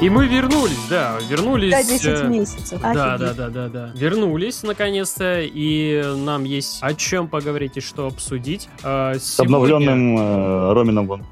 И мы вернулись, да, вернулись. Да, 10 э, месяцев. Да, Офигеть. да, да, да, да. Вернулись наконец-то, и нам есть о чем поговорить и что обсудить. А, С сегодня- обновленным э, Ромином Ван.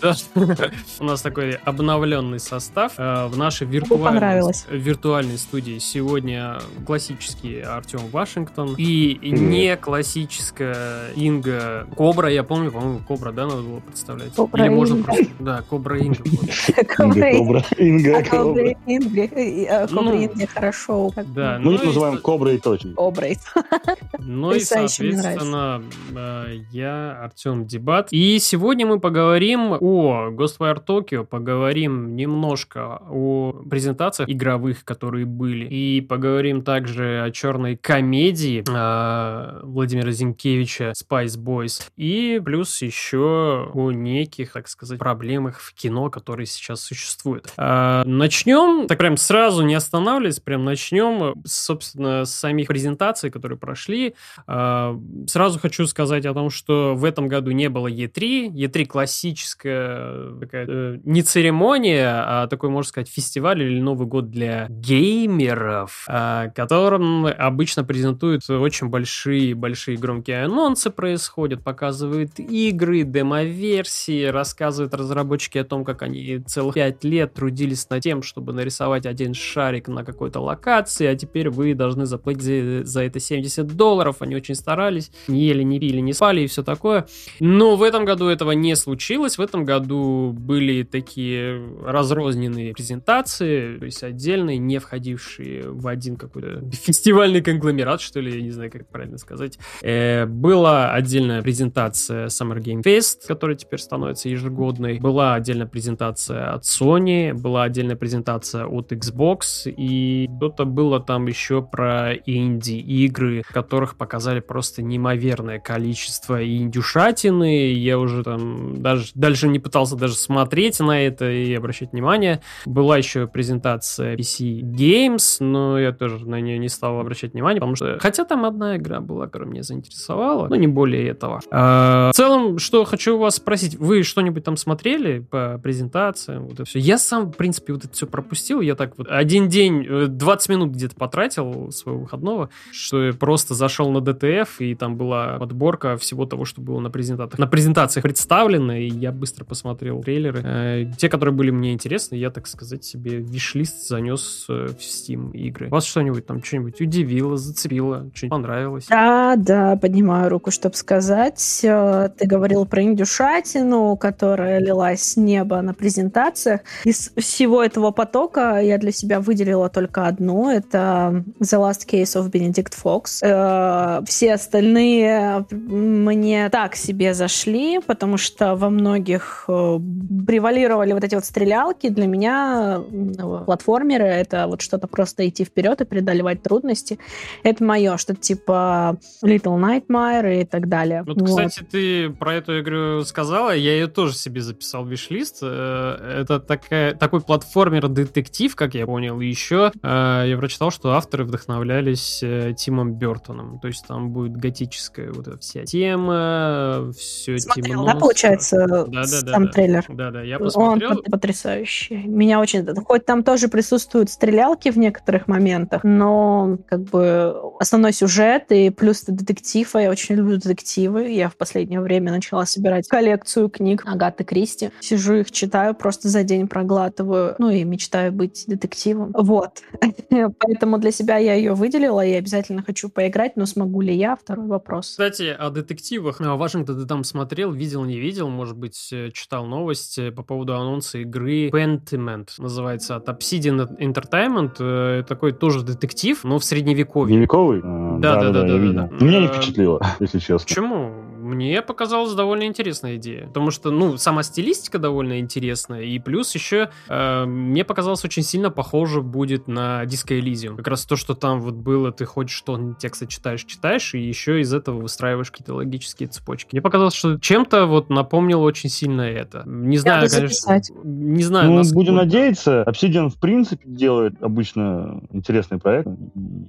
Да. У нас такой обновленный состав э, в нашей виртуальной, виртуальной студии. Сегодня классический Артем Вашингтон и не классическая Инга Кобра. Я помню, по-моему, Кобра, да, надо было представлять? Кобра Или можно просто... Да, Кобра Инга. Кобра Инга А. Кобра Инге, э, Ну, Инге хорошо. как да, бы, Мы Ну их и называем со- Коброй точно. Коброй. Ну и, соответственно, э, я Артем Дебат. И сегодня мы поговорим о Ghostwire Tokyo, поговорим немножко о презентациях игровых, которые были, и поговорим также о черной комедии э, Владимира Зинкевича Spice Boys, и плюс еще о неких, так сказать, проблемах в кино, которые сейчас существуют. А, начнем, так прям сразу не останавливаясь, прям начнем, собственно, с самих презентаций, которые прошли. А, Сразу хочу сказать о том, что в этом году не было E3. E3 классическая такая, э, не церемония, а такой, можно сказать, фестиваль или Новый год для геймеров, а, которым обычно презентуют очень большие-большие громкие анонсы происходят, показывают игры, демо-версии, рассказывают разработчики о том, как они целых пять лет трудились над тем, чтобы нарисовать один шарик на какой-то локации, а теперь вы должны заплатить за, за это 70 долларов. Они очень старались, не ели, не пили, не спали и все такое. Но в этом году этого не случилось. В этом году были такие разрозненные презентации, то есть отдельные, не входившие в один какой-то фестивальный конгломерат, что ли, я не знаю, как правильно сказать. Э, была отдельная презентация Summer Game Fest, которая теперь становится ежегодной. Была отдельная презентация от Sony, была отдельная презентация от Xbox, и что-то было там еще про инди-игры, которых показали просто неимоверное количество индюшатины. Я уже там даже дальше не пытался даже смотреть на это и обращать внимание. Была еще презентация PC Games, но я тоже на нее не стал обращать внимание, потому что... Хотя там одна игра была, которая меня заинтересовала, но не более этого. А, в целом, что хочу у вас спросить, вы что-нибудь там смотрели по презентациям? Вот это все. Я сам, в принципе, вот это все пропустил. Я так вот один день, э, 20 минут где-то потратил своего выходного, что я просто зашел на DTF, и там была подборка всего того, что было на презентациях. На презентациях представлено, и я быстро посмотрел трейлеры. Э, те, которые были мне интересны, я, так сказать, себе виш-лист занес э, в Steam игры. Вас что-нибудь там, что-нибудь удивило, зацепило, что-нибудь понравилось? Да, да, поднимаю руку, чтобы сказать. Э, Ты говорил про индюшатину, которая лилась с неба на презентациях. Из всего этого потока я для себя выделила только одну. Это The Last Case of Benedict Fox. Э, Все остальные мне так себе зашли, потому что во многих э, превалировали вот эти вот стрелялки. Для меня э, платформеры — это вот что-то просто идти вперед и преодолевать трудности. Это мое, что-то типа Little Nightmare и так далее. Вот, Вот. кстати, ты про эту игру сказала, я ее тоже себе записал в виш-лист. Э, Это такая, такой платформер-детектив, как я понял. И еще э, я прочитал, что авторы вдохновлялись э, Тимом Бертоном. То есть там будет готическая вот эта вся тема, все Смотрел, да, получается, сам трейлер? Да-да, я Он посмотрел. пот- потрясающий. Меня очень... Хоть там тоже присутствуют стрелялки в некоторых моментах, но как бы основной сюжет и плюс детектив, а я очень люблю детективы. Я в последнее время начала собирать коллекцию книг Агаты Кристи. Сижу их читаю, просто за день проглатываю, ну и мечтаю быть детективом. Вот. Поэтому для себя я ее выделила и обязательно хочу поиграть, но смогу ли я? Второй вопрос. Кстати, о детективах. А, Вашингтон ты там смотрел, видел, не видел, может быть, э, читал новости по поводу анонса игры Pentiment, называется, от Obsidian Entertainment. Э, Такой тоже детектив, но в средневековье. Средневековый? А, Да, да, да, я да, видел. да. Меня не Э, впечатлило, если честно. Почему? Мне показалась довольно интересная идея. Потому что, ну, сама стилистика довольно интересная. И плюс еще э, мне показалось очень сильно похоже будет на Disco Elysium. Как раз то, что там вот было, ты ходишь, что тексты читаешь, читаешь, и еще из этого выстраиваешь какие-то логические цепочки. Мне показалось, что чем-то вот напомнило очень сильно это. Не знаю, Надо конечно. записать. Не знаю, Ну, насколько- будем надеяться. Obsidian, в принципе, делает обычно интересный проект,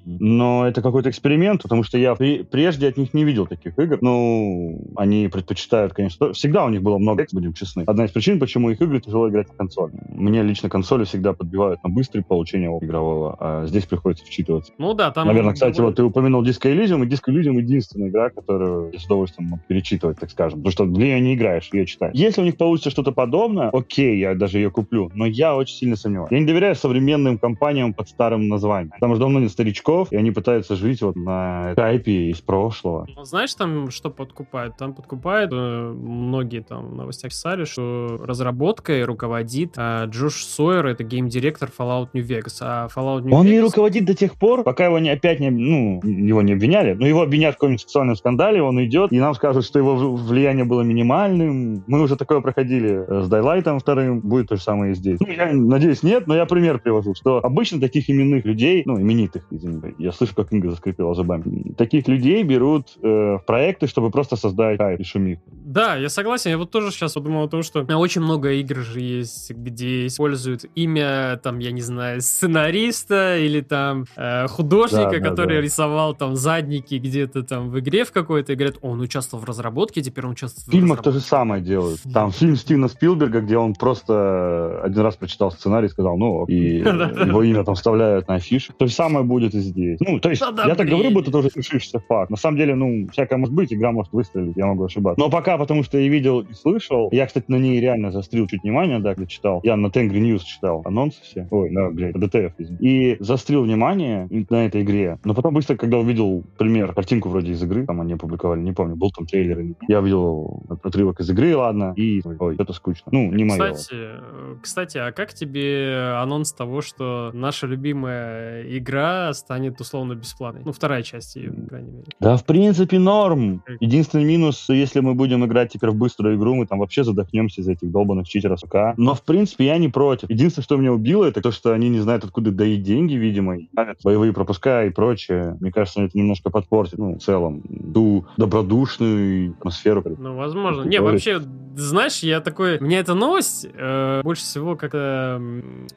но это какой-то эксперимент, потому что я при- прежде от них не видел таких игр. Ну, они предпочитают, конечно, всегда у них было много, будем честны. Одна из причин, почему их игры тяжело играть на консоли. Мне лично консоли всегда подбивают на быстрое получение игрового, а здесь приходится вчитываться. Ну да, там... Наверное, кстати, вот ты упомянул Disco Elysium, и Disco Elysium единственная игра, которую я с удовольствием мог перечитывать, так скажем. Потому что в нее не играешь, ее читаешь. Если у них получится что-то подобное, окей, я даже ее куплю. Но я очень сильно сомневаюсь. Я не доверяю современным компаниям под старым названием. Там уже давно нет старичков, и они пытаются жить вот на тайпе из прошлого. Ну, знаешь, там что подкупают? Там подкупают, э, многие там в новостях писали, что разработкой руководит э, Джош Сойер, это гейм-директор Fallout New Vegas. А Fallout New Он Vegas... не руководит до тех пор, пока его не, опять не, ну, его не обвиняли. Но его обвинят в каком-нибудь сексуальном скандале, он идет, и нам скажут, что его влияние было минимальным. Мы уже такое проходили э, с Дайлайтом вторым, будет то же самое и здесь. Ну, я надеюсь, нет, но я пример привожу, что обычно таких именных людей, ну, именитых, извините, я слышу, как Инга заскрипела зубами, таких людей берут э, в проекты, чтобы просто создать хайп и шумиху. Да, я согласен. Я вот тоже сейчас подумал о том, что очень много игр же есть, где используют имя, там, я не знаю, сценариста или там э, художника, Да, который да. рисовал там задники где-то там в игре в какой-то, и говорят, он участвовал в разработке, теперь он участвует В фильмах то же самое делают. Там фильм Стивена Спилберга, где он просто один раз прочитал сценарий и сказал, ну, и его имя там вставляют на афишу. То же самое будет и здесь. Ну, то есть, я так говорю, будто это уже свершившийся факт. На самом деле, ну, всякое может быть, игра может выстрелить, я могу ошибаться. Но пока, потому что я видел и слышал, я, кстати, на ней реально застрил чуть внимание, да, когда читал. Я на Тенгри News читал анонсы все. Ой, да, блядь, ДТФ. И застрил внимание на этой игре. Но потом быстро, когда увидел пример, картинку вроде из игры, там они опубликовали, не помню, был там трейлер или нет. Я увидел отрывок из игры, ладно, и, ой, это скучно. Ну, не мое. Кстати, э, кстати, а как тебе анонс того, что наша любимая игра станет условно бесплатной? Ну, вторая часть ее, по крайней мере. Да, в принципе, норм. Единственный минус, если мы будем играть теперь в быструю игру, мы там вообще задохнемся из этих долбанных читеров СК. Но, в принципе, я не против. Единственное, что меня убило, это то, что они не знают, откуда доить деньги, видимо, и боевые пропуска и прочее. Мне кажется, это немножко подпортит, ну, в целом, ту добродушную атмосферу. Ну, возможно. Не, вообще, знаешь, я такой... Меня эта новость э, больше всего как-то...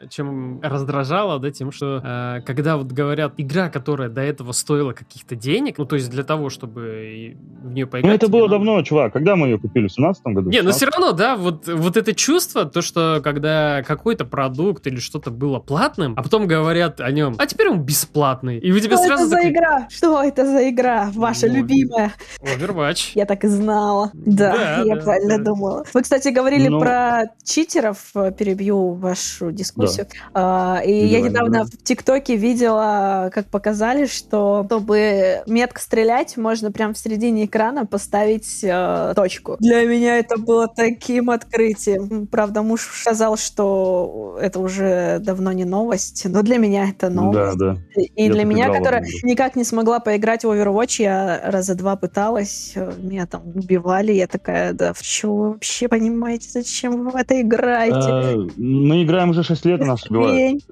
чем раздражала, да, тем, что э, когда вот говорят, игра, которая до этого стоила каких-то денег, ну, то есть для того, чтобы в нее поиграть... Ну, это было надо- давно, чувак. Когда мы ее купили? В 17 году? Не, но В все равно, да, вот, вот это чувство, то, что когда какой-то продукт или что-то было платным, а потом говорят о нем, а теперь он бесплатный. И вы тебе Что сразу это за такой, игра? Что это за игра? Ваша Ну, любимая. Overwatch. Я так и знала. Да, Да, я да, правильно да. думала. Вы, кстати, говорили Ну. про читеров. э, Перебью вашу дискуссию. А, и Не я давай, недавно не в ТикТоке видела, как показали, что чтобы метко стрелять, можно прям в середине экрана поставить э, точку. Для меня это было таким открытием. Правда, муж сказал, что это уже давно не новость, но для меня это Да, новость. да. И Я для меня, которая игру. никак не смогла поиграть в Overwatch, я раза два пыталась, меня там убивали, я такая, да, в что вы вообще понимаете, зачем вы в это играете? Э, Мы играем уже 6 лет, нас убивают.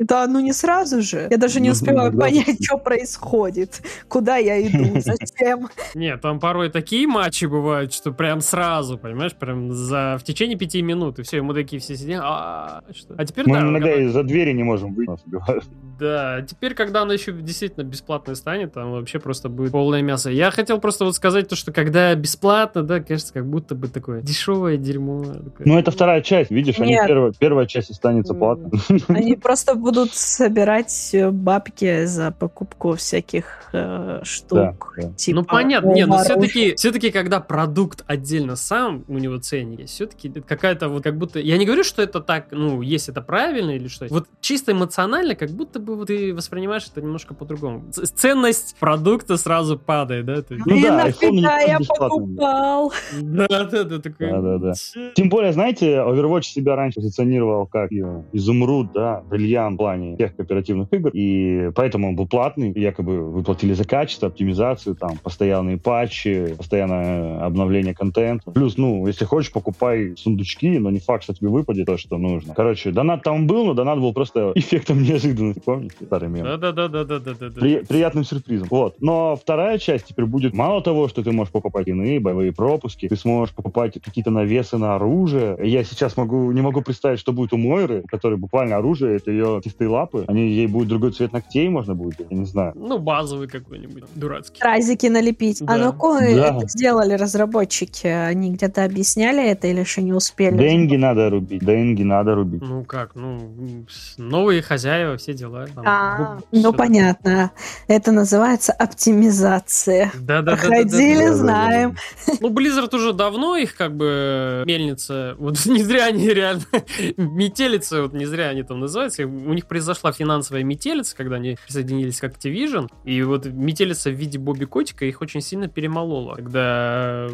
Да, ну не сразу же. Я даже не Ну, успеваю понять, что происходит, куда я иду, зачем. Нет, там порой такие матчи бывают, что прям сразу, понимаешь, прям за в течение пяти минут, и все, и мы такие все сидим, а, что? А теперь Мы да, иногда когда- из-за двери не можем выйти, нас убивают. Да, теперь, когда она еще действительно бесплатная станет, там вообще просто будет полное мясо. Я хотел просто вот сказать то, что когда бесплатно, да, кажется, как будто бы такое дешевое дерьмо. такое. Ну, это вторая часть, видишь, они Нет. первая, первая часть останется платной. Они просто будут собирать э, бабки за покупку всяких э, штук. да. Типа ну понятно, не, но все-таки, все-таки, когда продукт отдельно сам, у него ценник есть, все-таки какая-то вот как будто, я не говорю, что это так, ну, есть это правильно или что, вот чисто эмоционально, как будто бы вот ты воспринимаешь это немножко по-другому. Ценность продукта сразу падает, да? есть- Ну Блин, да, iPhone нафига не я покупал? Да, да, да, такой. Да-да-да. «Чё?» Тем более, знаете, Overwatch себя раньше позиционировал как э, изумруд, да, бриллиант в плане тех кооперативных игр, и поэтому он был платный, якобы выплатили за качество, оптимизацию, там, постоянные патчи, постоянное обновление контента. Плюс, ну, если хочешь, покупай сундучки, но не факт, что тебе выпадет то, что нужно. Короче, донат там был, но донат был просто эффектом неожиданности. Помните? Старый мем. Да-да-да-да-да-да. При- приятным сюрпризом. Вот. Но вторая часть теперь будет мало того, что ты можешь покупать иные боевые пропуски, ты сможешь покупать какие-то навесы на оружие. Я сейчас могу, не могу представить, что будет у Мойры, у которой буквально оружие, это ее чистые лапы. Они, ей будет другой цвет ногтей можно будет, я не знаю. Ну, базовый какой-нибудь, дурацкий. Разики налепить. А Да. ну кое Да. это сделали разработчики? Они где-то объясняли это или еще не успели? Деньги надо рубить, деньги надо рубить. Ну как, ну, новые хозяева, все дела. А, ну, понятно. Это называется оптимизация. Да-да-да-да-да-да. Проходили, Да-да-да-да-да. знаем. Ну, Blizzard уже давно их как бы мельница, вот не зря они реально метелица, вот не зря они там называются, у них произошла финансовая метелица, когда они присоединились к Activision, и вот метелица в виде Бобби Котика их очень сильно перемолола, когда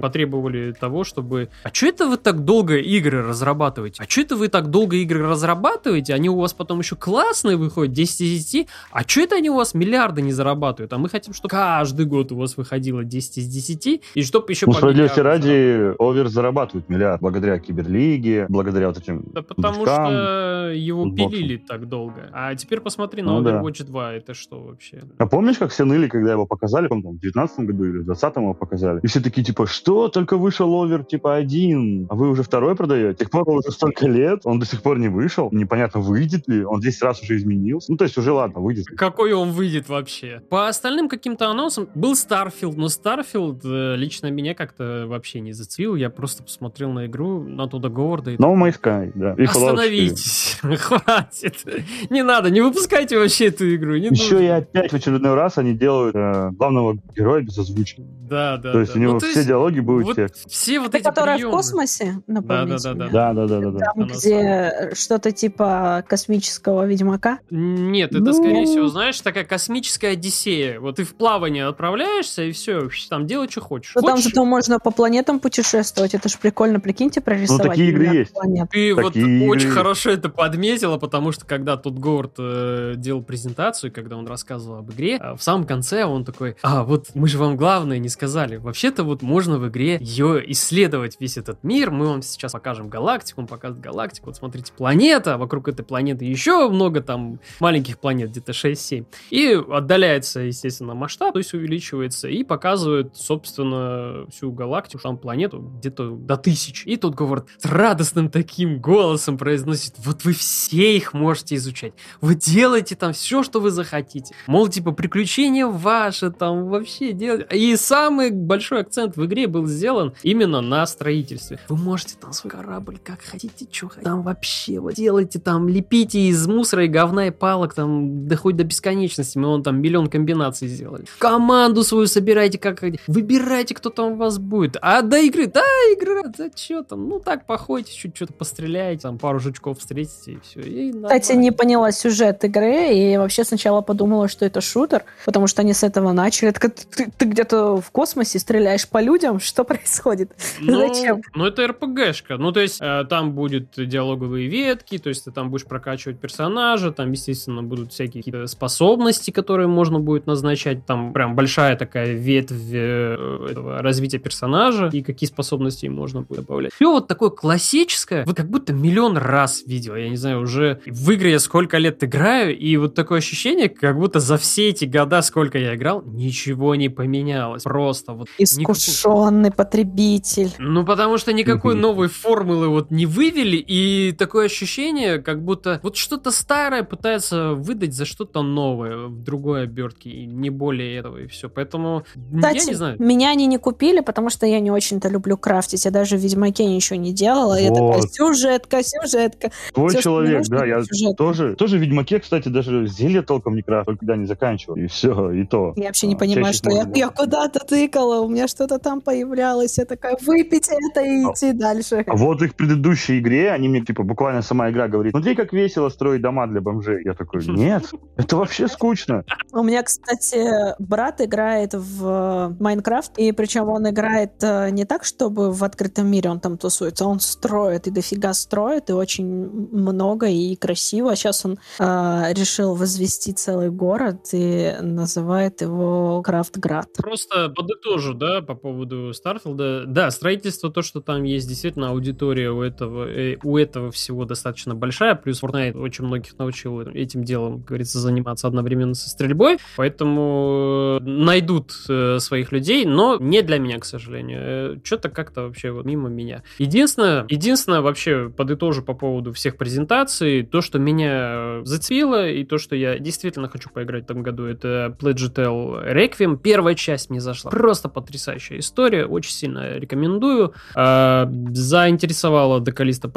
потребовали того, чтобы... А что это вы так долго игры разрабатываете? А что это вы так долго игры разрабатываете? Они у вас потом еще классные выходят, 10 из 10, а что это они у вас миллиарды не зарабатывают? А мы хотим, чтобы каждый год у вас выходило 10 из 10, и чтобы еще Ну, справедливости ради, Овер зарабатывает миллиард благодаря Киберлиге, благодаря вот этим Да потому движкам. что его футбоксом. пилили так долго. А теперь посмотри на Ну да. Overwatch 2, это что вообще? А помнишь, как все ныли, когда его показали, по-моему, в 19 году или в 20 его показали? И все такие, типа, что? Только вышел овер, типа, один, а вы уже второй продаете? Тех пор уже столько лет, он до сих пор не вышел, непонятно, выйдет ли, он 10 раз уже изменился. Ну, то есть уже, ладно, выйдет. Какой он выйдет вообще? По остальным каким-то анонсам был Starfield, но Starfield э, лично меня как-то вообще не зацепил. Я просто посмотрел на игру, на туда Говарда и No Sky, да. И Fallout 4. Остановитесь, хватит. Не надо, не выпускайте вообще эту игру. Не Еще нужно. и опять в очередной раз они делают э, главного героя без озвучки. Да, да, то есть да. у него Ну, все есть диалоги будут вот текст. все вот Это эти которая в приемы. космосе, напомните Да-да-да-да. мне? Да, да, да, да, да. Там, Она где что-то типа космического ведьмака. Нет, это, Ну. скорее всего, знаешь, такая космическая одиссея. Вот ты в плавание отправляешься, и все, там делай, что хочешь. Ну, там зато можно по планетам путешествовать. Это ж прикольно, прикиньте, прорисовать. Ну, такие игры есть. планет. Ты вот Такие очень игры. хорошо это подметила, потому что когда тут Говард э, делал презентацию, когда он рассказывал об игре, а в самом конце он такой, а вот мы же вам главное не сказали. Вообще-то вот можно в игре ее исследовать, весь этот мир. Мы вам сейчас покажем галактику, он показывает галактику. Вот смотрите, планета, вокруг этой планеты еще много там маленьких планет, где-то 6-7. И отдаляется, естественно, масштаб, то есть увеличивается, и показывает, собственно, всю галактику, там планету где-то до тысяч. И тут Говард с радостным таким голосом произносит, вот вы все их можете изучать. Вы делаете там все, что вы захотите. Мол, типа, приключения ваши там вообще делать. И самый большой акцент в игре был сделан именно на строительстве. Вы можете там свой корабль как хотите, что хотите. Там вообще вот делайте там, лепите из мусора и говна и палок там, да хоть до бесконечности. Мы вон там миллион комбинаций сделали. Команду свою собирайте как. Выбирайте, кто там у вас будет. А до игры, да, игра, да что там, ну так походите, чуть что-то постреляете, там пару жучков встретите и все. И Кстати, не поняла сюжет игры, и вообще сначала подумала, что это шутер, потому что они с этого начали. Так ты, ты- ты где-то в космосе стреляешь по людям, что происходит? Ну, Зачем? Ну, это РПГшка. Ну, то есть, э, там будут диалоговые ветки, то есть, ты там будешь прокачивать персонажа, там, естественно, будут всякие какие-то способности, которые можно будет назначать. Там прям большая такая ветвь э, этого развития персонажа, и какие способности им можно будет добавлять. Все вот такое классическое, вот как будто миллион раз видел. Я не знаю, уже в игры я сколько лет играю, и вот такое ощущение, как будто за все эти года, сколько я играл, ничего не поменялось. Просто вот Искушенный потребитель. ну, потому что никакой новой формулы вот не вывели, и такое ощущение, как будто вот что-то старое пытается выдать за что-то новое в другой обертке, и не более этого, и все. Поэтому Кстати, я не знаю. меня они не купили, потому что я не очень-то люблю крафтить. Я даже в Ведьмаке ничего не делала. Я такая, Вот. сюжетка, сюжетка. Твой мне человек, нужно, да, я это сюжет. тоже, тоже в Ведьмаке, кстати, даже зелье толком не крафт, только когда не заканчивал. И все, и то. Я вообще не А, понимаю, чаще что я, я куда-то тыкала, у меня что-то там появлялось. Я такая, выпить это и А- идти дальше. А вот их предыдущей игре, они мне, типа, буквально сама игра говорит, смотри, как весело строить дома для бомжей. Я такой, нет, это вообще скучно. У меня, кстати, брат играет в э, Майнкрафт, и причем он играет э, не так, чтобы в открытом мире он там тусуется, он строит и дофига строит, и очень много и красиво. Сейчас он э, решил возвести целый город и называет его Крафтград. Просто подытожу, да, по поводу Старфилда. Да, строительство, то, что там есть действительно аудитория у этого, э, у этого всего достаточно большая, плюс Fortnite очень многих научил этим делом, как говорится, заниматься одновременно со стрельбой, поэтому найдут э, своих людей, но не для меня, к сожалению. Э, Что-то как-то вообще вот мимо меня. Единственное, единственное вообще подытожу по поводу всех презентаций, то, что меня зацепило, и то, что я действительно хочу поиграть в этом году, это Pledge Tale Requiem. Первая часть мне зашла. Просто потрясающая история, очень сильно рекомендую. Заинтересовала Декалиста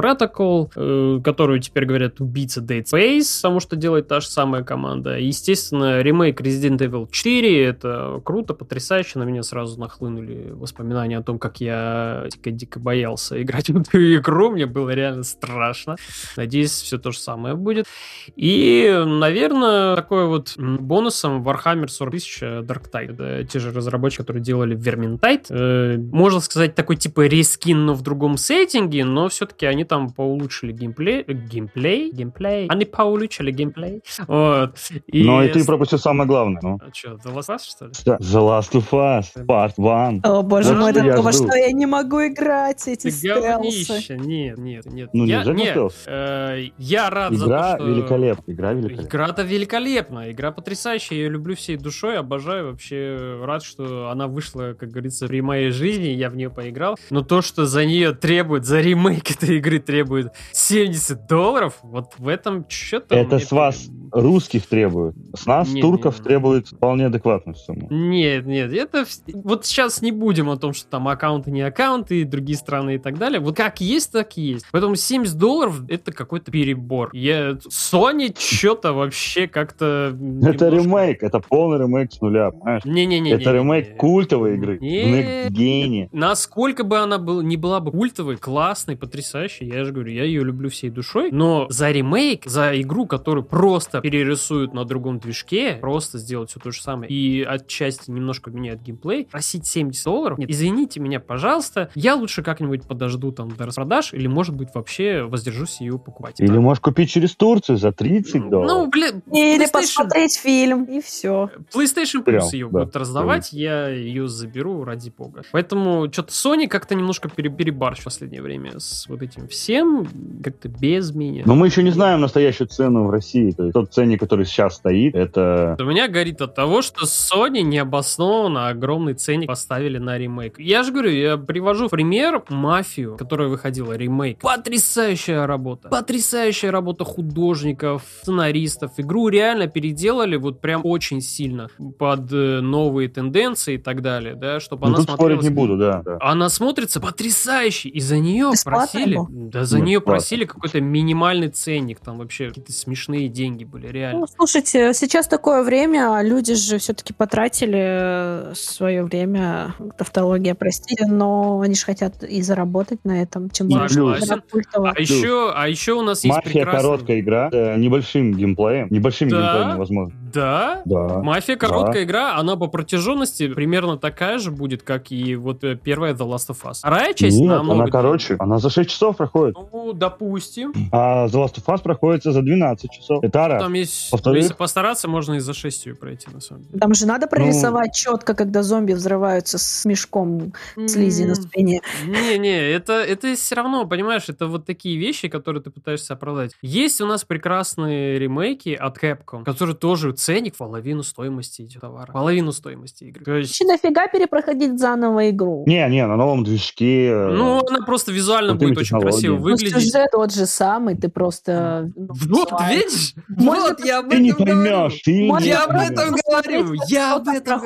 э, которую теперь говорят убийца Dead Space, потому что делает та же самая команда. Естественно, ремейк Resident Evil 4, это круто, потрясающе, на меня сразу нахлынули воспоминания о том, как я дико-дико боялся играть в эту игру, мне было реально страшно. Надеюсь, все то же самое будет. И, наверное, такой вот бонусом Warhammer 40 тысяч Dark Tide. Это те же разработчики, которые делали Vermintide. Э, можно сказать, такой типа рескин, но в другом сеттинге, но все-таки они там поулучшили геймплей. Геймплей? Геймплей? Они поулучшили геймплей. Вот. И... Ну и ты пропустил самое главное. Ну. А что, The Last of Us, что ли? The Last of Us, Part 1. О, боже Вот мой, это то, во что я не могу играть, эти Ты стелсы. Нет, нет, нет. Ну, я, нельзя нет, э, я рад за Игра то, что... великолепна, игра великолепна. Игра-то великолепная, игра потрясающая, я ее люблю всей душой, обожаю, вообще рад, что она вышла, как говорится, при моей жизни, я в нее поиграл. Но то, что за нее требует, за ремейк этой игры требует 70 долларов, вот в этом что-то... Это мне с вас русских требует. С нас, Не, турков, не. требует вполне адекватную сумму. Нет, нет, это... Вот сейчас не будем о том, что там аккаунты, не аккаунты, другие страны и так далее. Вот как есть, так и есть. Поэтому 70 долларов это какой-то перебор. Я... Sony что-то вообще как-то... Это немножко- ремейк, это полный ремейк с нуля, понимаешь? Не-не-не. Это ремейк культовой игры. Gen. Насколько бы она был, не была бы культовой, классной, потрясающей, я же говорю, я ее люблю всей душой, но за ремейк, за игру, которую просто перерисуют на другом движке, просто сделать все то же самое и отчасти немножко меняют геймплей, просить 70 долларов, нет, извините меня, пожалуйста, я лучше как-нибудь подожду там до распродаж или, может быть, вообще воздержусь ее покупать. Или Так. можешь купить через Турцию за 30 Ну, долларов. блин, Или PlayStation- посмотреть фильм, и все. PlayStation Прям, Plus ее да, будут раздавать, я ее заберу, ради бога. Поэтому что-то Sony как-то немножко пере- перебарщ в последнее время с вот этим всем, как-то без меня. Но мы еще не знаем настоящую цену в России. То есть тот ценник, который сейчас стоит, это... У меня горит от того, что Sony необоснованно огромный ценник поставили на ремейк. Я же говорю, я привожу в пример «Мафию», которая выходила, ремейк. Потрясающая работа. Потрясающая работа художников, сценаристов. Игру реально переделали вот прям очень сильно под э, новые тенденции и так далее, да, чтобы Ну, она смотрелась... не буду, да. да. Она смотрится потрясающе, и за нее Бесплатно просили, его? да, за Нет, нее платно. просили какой-то минимальный ценник, там вообще какие-то смешные деньги были, реально. Ну, слушайте, сейчас такое время, люди же все-таки потратили свое время, тавтология, простите, но они же хотят и заработать на этом, игра культовая. А еще, а еще у нас есть Мафия прекрасный... короткая игра, э, небольшим геймплеем. Небольшим Да? геймплеем, возможно. Да? Да. Мафия короткая игра, она по протяженности примерно такая же будет, как и вот э, первая The Last of Us. Вторая часть Нет, намного... она короче. Она за 6 часов проходит. Ну, допустим. А The Last of Us проходит за 12 часов. Это раз. Там есть... Если постараться, можно и за шестью пройти, на самом деле. Там же надо Ну, прорисовать четко, когда зомби взрываются с мешком слизи на спине. Не-не, это, это все равно, понимаешь, это вот такие вещи, которые ты пытаешься оправдать. Есть у нас прекрасные ремейки от Capcom, которые тоже ценник половину стоимости товара. Половину стоимости игры. То есть, нафига перепроходить заново игру? Не, не, на новом движке. э, ну, она просто визуально будет очень красиво технологиями. Ну, выглядеть. сюжет тот же самый, ты просто... ну, Вот, визуально. видишь? Можно Вот, я об Ты не этом говорю. поймешь, ты Можно не Я об поймешь. этом говорю, я об этом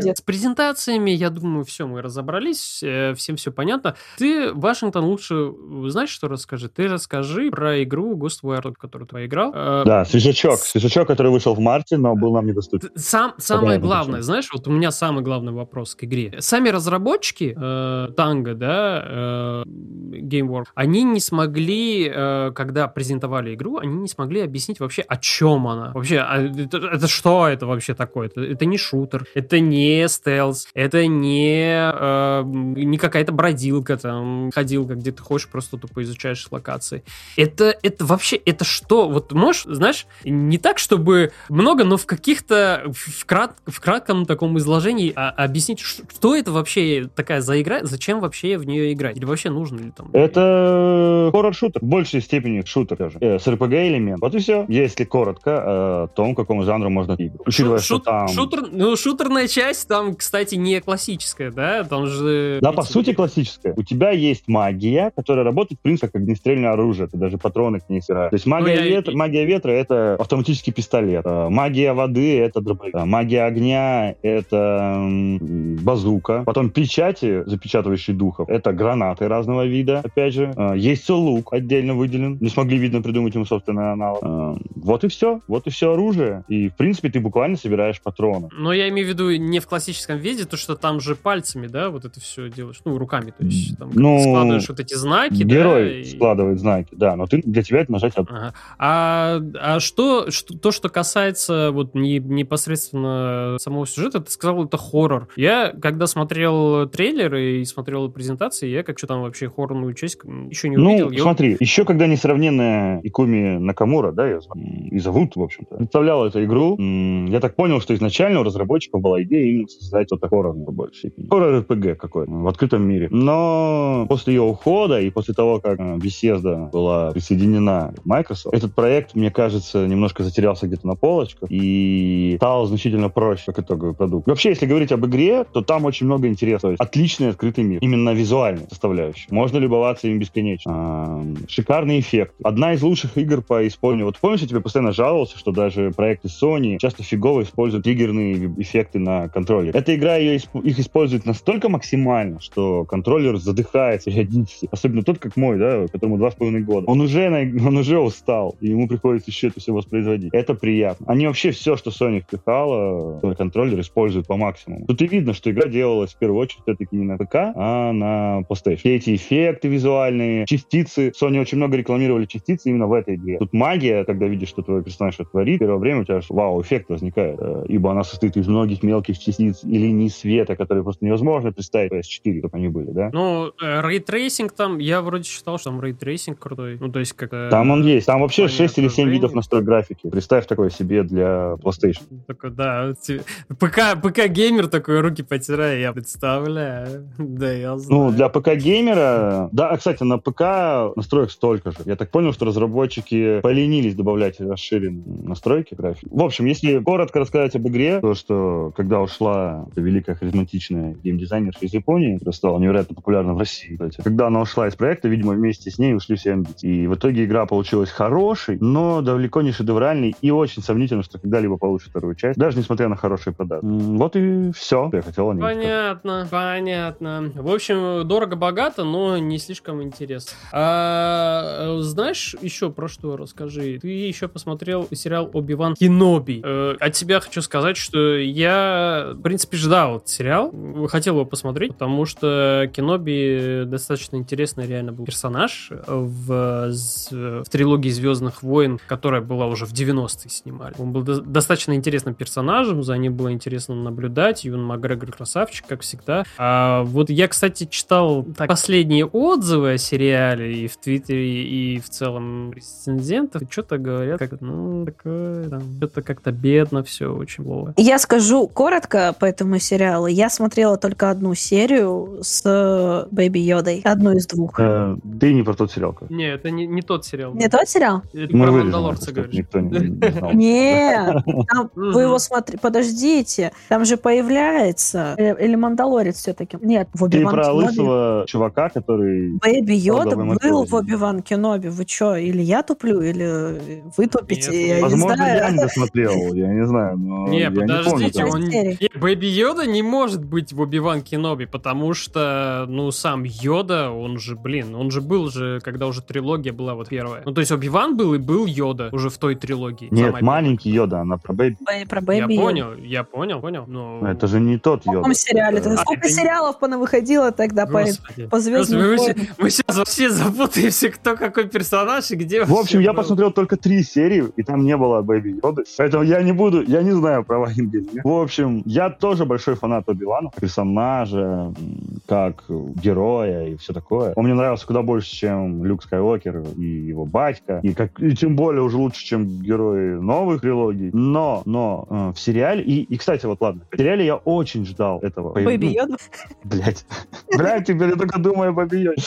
С презентациями, я думаю, все, мы разобрались, э, всем все понятно. Ты, Вашингтон, лучше, э, знаешь, что расскажи? Ты расскажи про игру Ghostwire, которую ты поиграл. Э, Да, свежачок. Свежачок, который вышел в марте, но был нам недоступен. Сам, самое главное, знаешь, вот у меня самый главный вопрос к игре. Сами разработчики э, Танго, да, э, GameWorks, они не смогли, э, когда презентовали игру, они не смогли объяснить вообще, о чем она. Вообще, а это, это что это вообще такое? Это, это не шутер, это не не стелс, это не, э, не какая-то бродилка, там, ходилка, где ты ходишь, просто тупо изучаешь локации. Это, это вообще, это что? Вот можешь, знаешь, не так, чтобы много, но в каких-то, в, крат, в кратком таком изложении а, объяснить, что это вообще такая за игра, зачем вообще в нее играть? Или вообще нужно ли там? Это хоррор-шутер, в большей степени шутер даже, э, с RPG-элемент. Вот и все. Если коротко э, о том, какому жанру можно играть. Учитывая, Шут, что там... Шутер, ну, шутерная часть там, кстати, не классическая, да? Там же... Да, по сути, классическая. У тебя есть магия, которая работает, в принципе, как огнестрельное оружие. Ты даже патроны к ней собираешь. То есть магия, ну, ветра, я... магия ветра — это автоматический пистолет. Э, магия воды — это дробовик. Э, магия огня — это базука. Потом печати, запечатывающие духов, это гранаты разного вида, опять же. Э, есть лук отдельно выделен. Не смогли, видно, придумать ему собственный аналог. Вот и все. Вот и все оружие. И, в принципе, ты буквально собираешь патроны. Но я имею в виду не в классическом виде, то, что там же пальцами, да, вот это все делаешь. Ну, руками, то есть там ну, складываешь вот эти знаки, Герой да, складывает и... знаки, да, но ты для тебя это нажать ага. А, а что, что, то, что касается вот не, непосредственно самого сюжета, ты сказал, это хоррор. Я, когда смотрел трейлеры и смотрел презентации, я как что там вообще хоррорную часть еще не ну, увидел. Ну, смотри, я... еще когда несравненная Икуми Накамура, да, ее и зовут, в общем-то, представлял эту игру, я так понял, что изначально у разработчиков была идея создать вот такой хоррор в большей степени. Хоррор-РПГ какой-то в открытом мире. Но после ее ухода и после того, как э, Bethesda была присоединена к Microsoft, этот проект, мне кажется, немножко затерялся где-то на полочках и стал значительно проще как итоговый продукт. Вообще, если говорить об игре, то там очень много интересного. Отличный открытый мир. Именно визуальный составляющий. Можно любоваться им бесконечно. Шикарный эффект. Одна из лучших игр по исполнению. Вот помнишь, я тебе постоянно жаловался, что даже проекты Sony часто фигово используют триггерные эффекты на контроллере. Эта игра ее, их использует настолько максимально, что контроллер задыхается периодически. Особенно тот, как мой, да, которому два с половиной года. Он уже, он уже устал, и ему приходится еще это все воспроизводить. Это приятно. Они вообще все, что Sony впихала, на контроллер используют по максимуму. Тут и видно, что игра делалась в первую очередь все-таки не на ПК, а на PlayStation. Все эти эффекты визуальные, частицы. Sony очень много рекламировали частицы именно в этой игре. Тут магия, когда видишь, что твой персонаж творит, первое время у тебя вау, эффект возникает. Э, ибо она состоит из многих мелких частиц и линий света, которые просто невозможно представить PS4, чтобы они были, да? Ну, ray tracing там, я вроде считал, что там ray tracing крутой. Ну, то есть как... Там он есть. Там вообще 6 или 7 видов настрой графики. Представь такое себе для PlayStation. Такой, да, ПК, ПК-геймер такой руки потирая, я представляю. Да, я ну, знаю. Ну, для ПК-геймера... Да, кстати, на ПК настроек столько же. Я так понял, что разработчики поленились добавлять расширенные настройки графики. В общем, если коротко рассказать об игре, то, что когда ушла эта великая харизматичная геймдизайнерша из Японии, которая стала невероятно популярна в России, кстати, когда она ушла из проекта, видимо, вместе с ней ушли все амбиции. И в итоге игра получилась хорошей, но далеко не шедевральной и очень сомнительно, что когда-либо получит вторую часть, даже несмотря на хорошие продажи. Вот и все, я хотел о ней Понятно, сказать. понятно. В общем, дорого-богато, но не слишком интересно. А, знаешь, еще про что расскажи? Ты еще посмотрел сериал «Оби-Ван Кеноби». Э, от тебя хочу сказать, что я, в принципе, ждал этот сериал. Хотел его посмотреть, потому что Кеноби достаточно интересный реально был персонаж в, в трилогии «Звездных войн», которая была уже в 90-е снимали. Он был до, достаточно интересным персонажем, за ним было интересно наблюдать. Юн Макгрегор красавчик, как всегда. А вот я, кстати, читал так, последние отзывы о сериале и в Твиттере, и в целом рецензентов. Что-то говорят, как ну, такое, там, что-то как-то бедно все, очень плохо. Я скажу коротко по этому сериалу. Я смотрела только одну серию с Бэби Йодой. Одну из двух. Э, ты не про тот сериал. Как? Не, это не, не тот сериал. Не тот сериал? Это Мы про Мандалорца говоришь. Никто не, не Нет, вы его смотрите, подождите, там же появляется, э, или Мандалорец все-таки. Нет, в Оби-Ван Ты про лысого чувака, который... Бэби Йода был в Оби-Ван Кеноби. Вы что, или я туплю, или вы тупите? Возможно, я не досмотрел, я не знаю. Но не, подождите, он... Бэби Йода не может быть в Оби-Ван Кеноби, потому что, ну, сам Йода, он же, блин, он же был же, когда уже трилогия была вот первая. Ну, то есть Оби-Ван был и был Йода уже в той трилогии. Нет, маленький Йода, она про Бэби. Про Бэби Я понял, я понял, понял. Но... Это же не тот Йода. В каком сериале? А, Сколько это... сериалов понавыходило тогда Господи. по, по звездным мы, мы сейчас вообще запутаемся, кто какой персонаж и где В общем, я был. посмотрел только три серии, и там не было Бэби Йоды. Поэтому я не буду, я не знаю про Вайнгель. В общем, я Я тоже большой фанат Оби-Вана, персонажа, как героя и все такое. Он мне нравился куда больше, чем Люк Скайуокер и его батька. И, как, и тем более уже лучше, чем герои новых трилогий. Но, но э, в сериале... И, и, кстати, вот ладно, в сериале я очень ждал этого. Бэби Йода? Блять. Блять, теперь я только думаю о Бэби Йоде.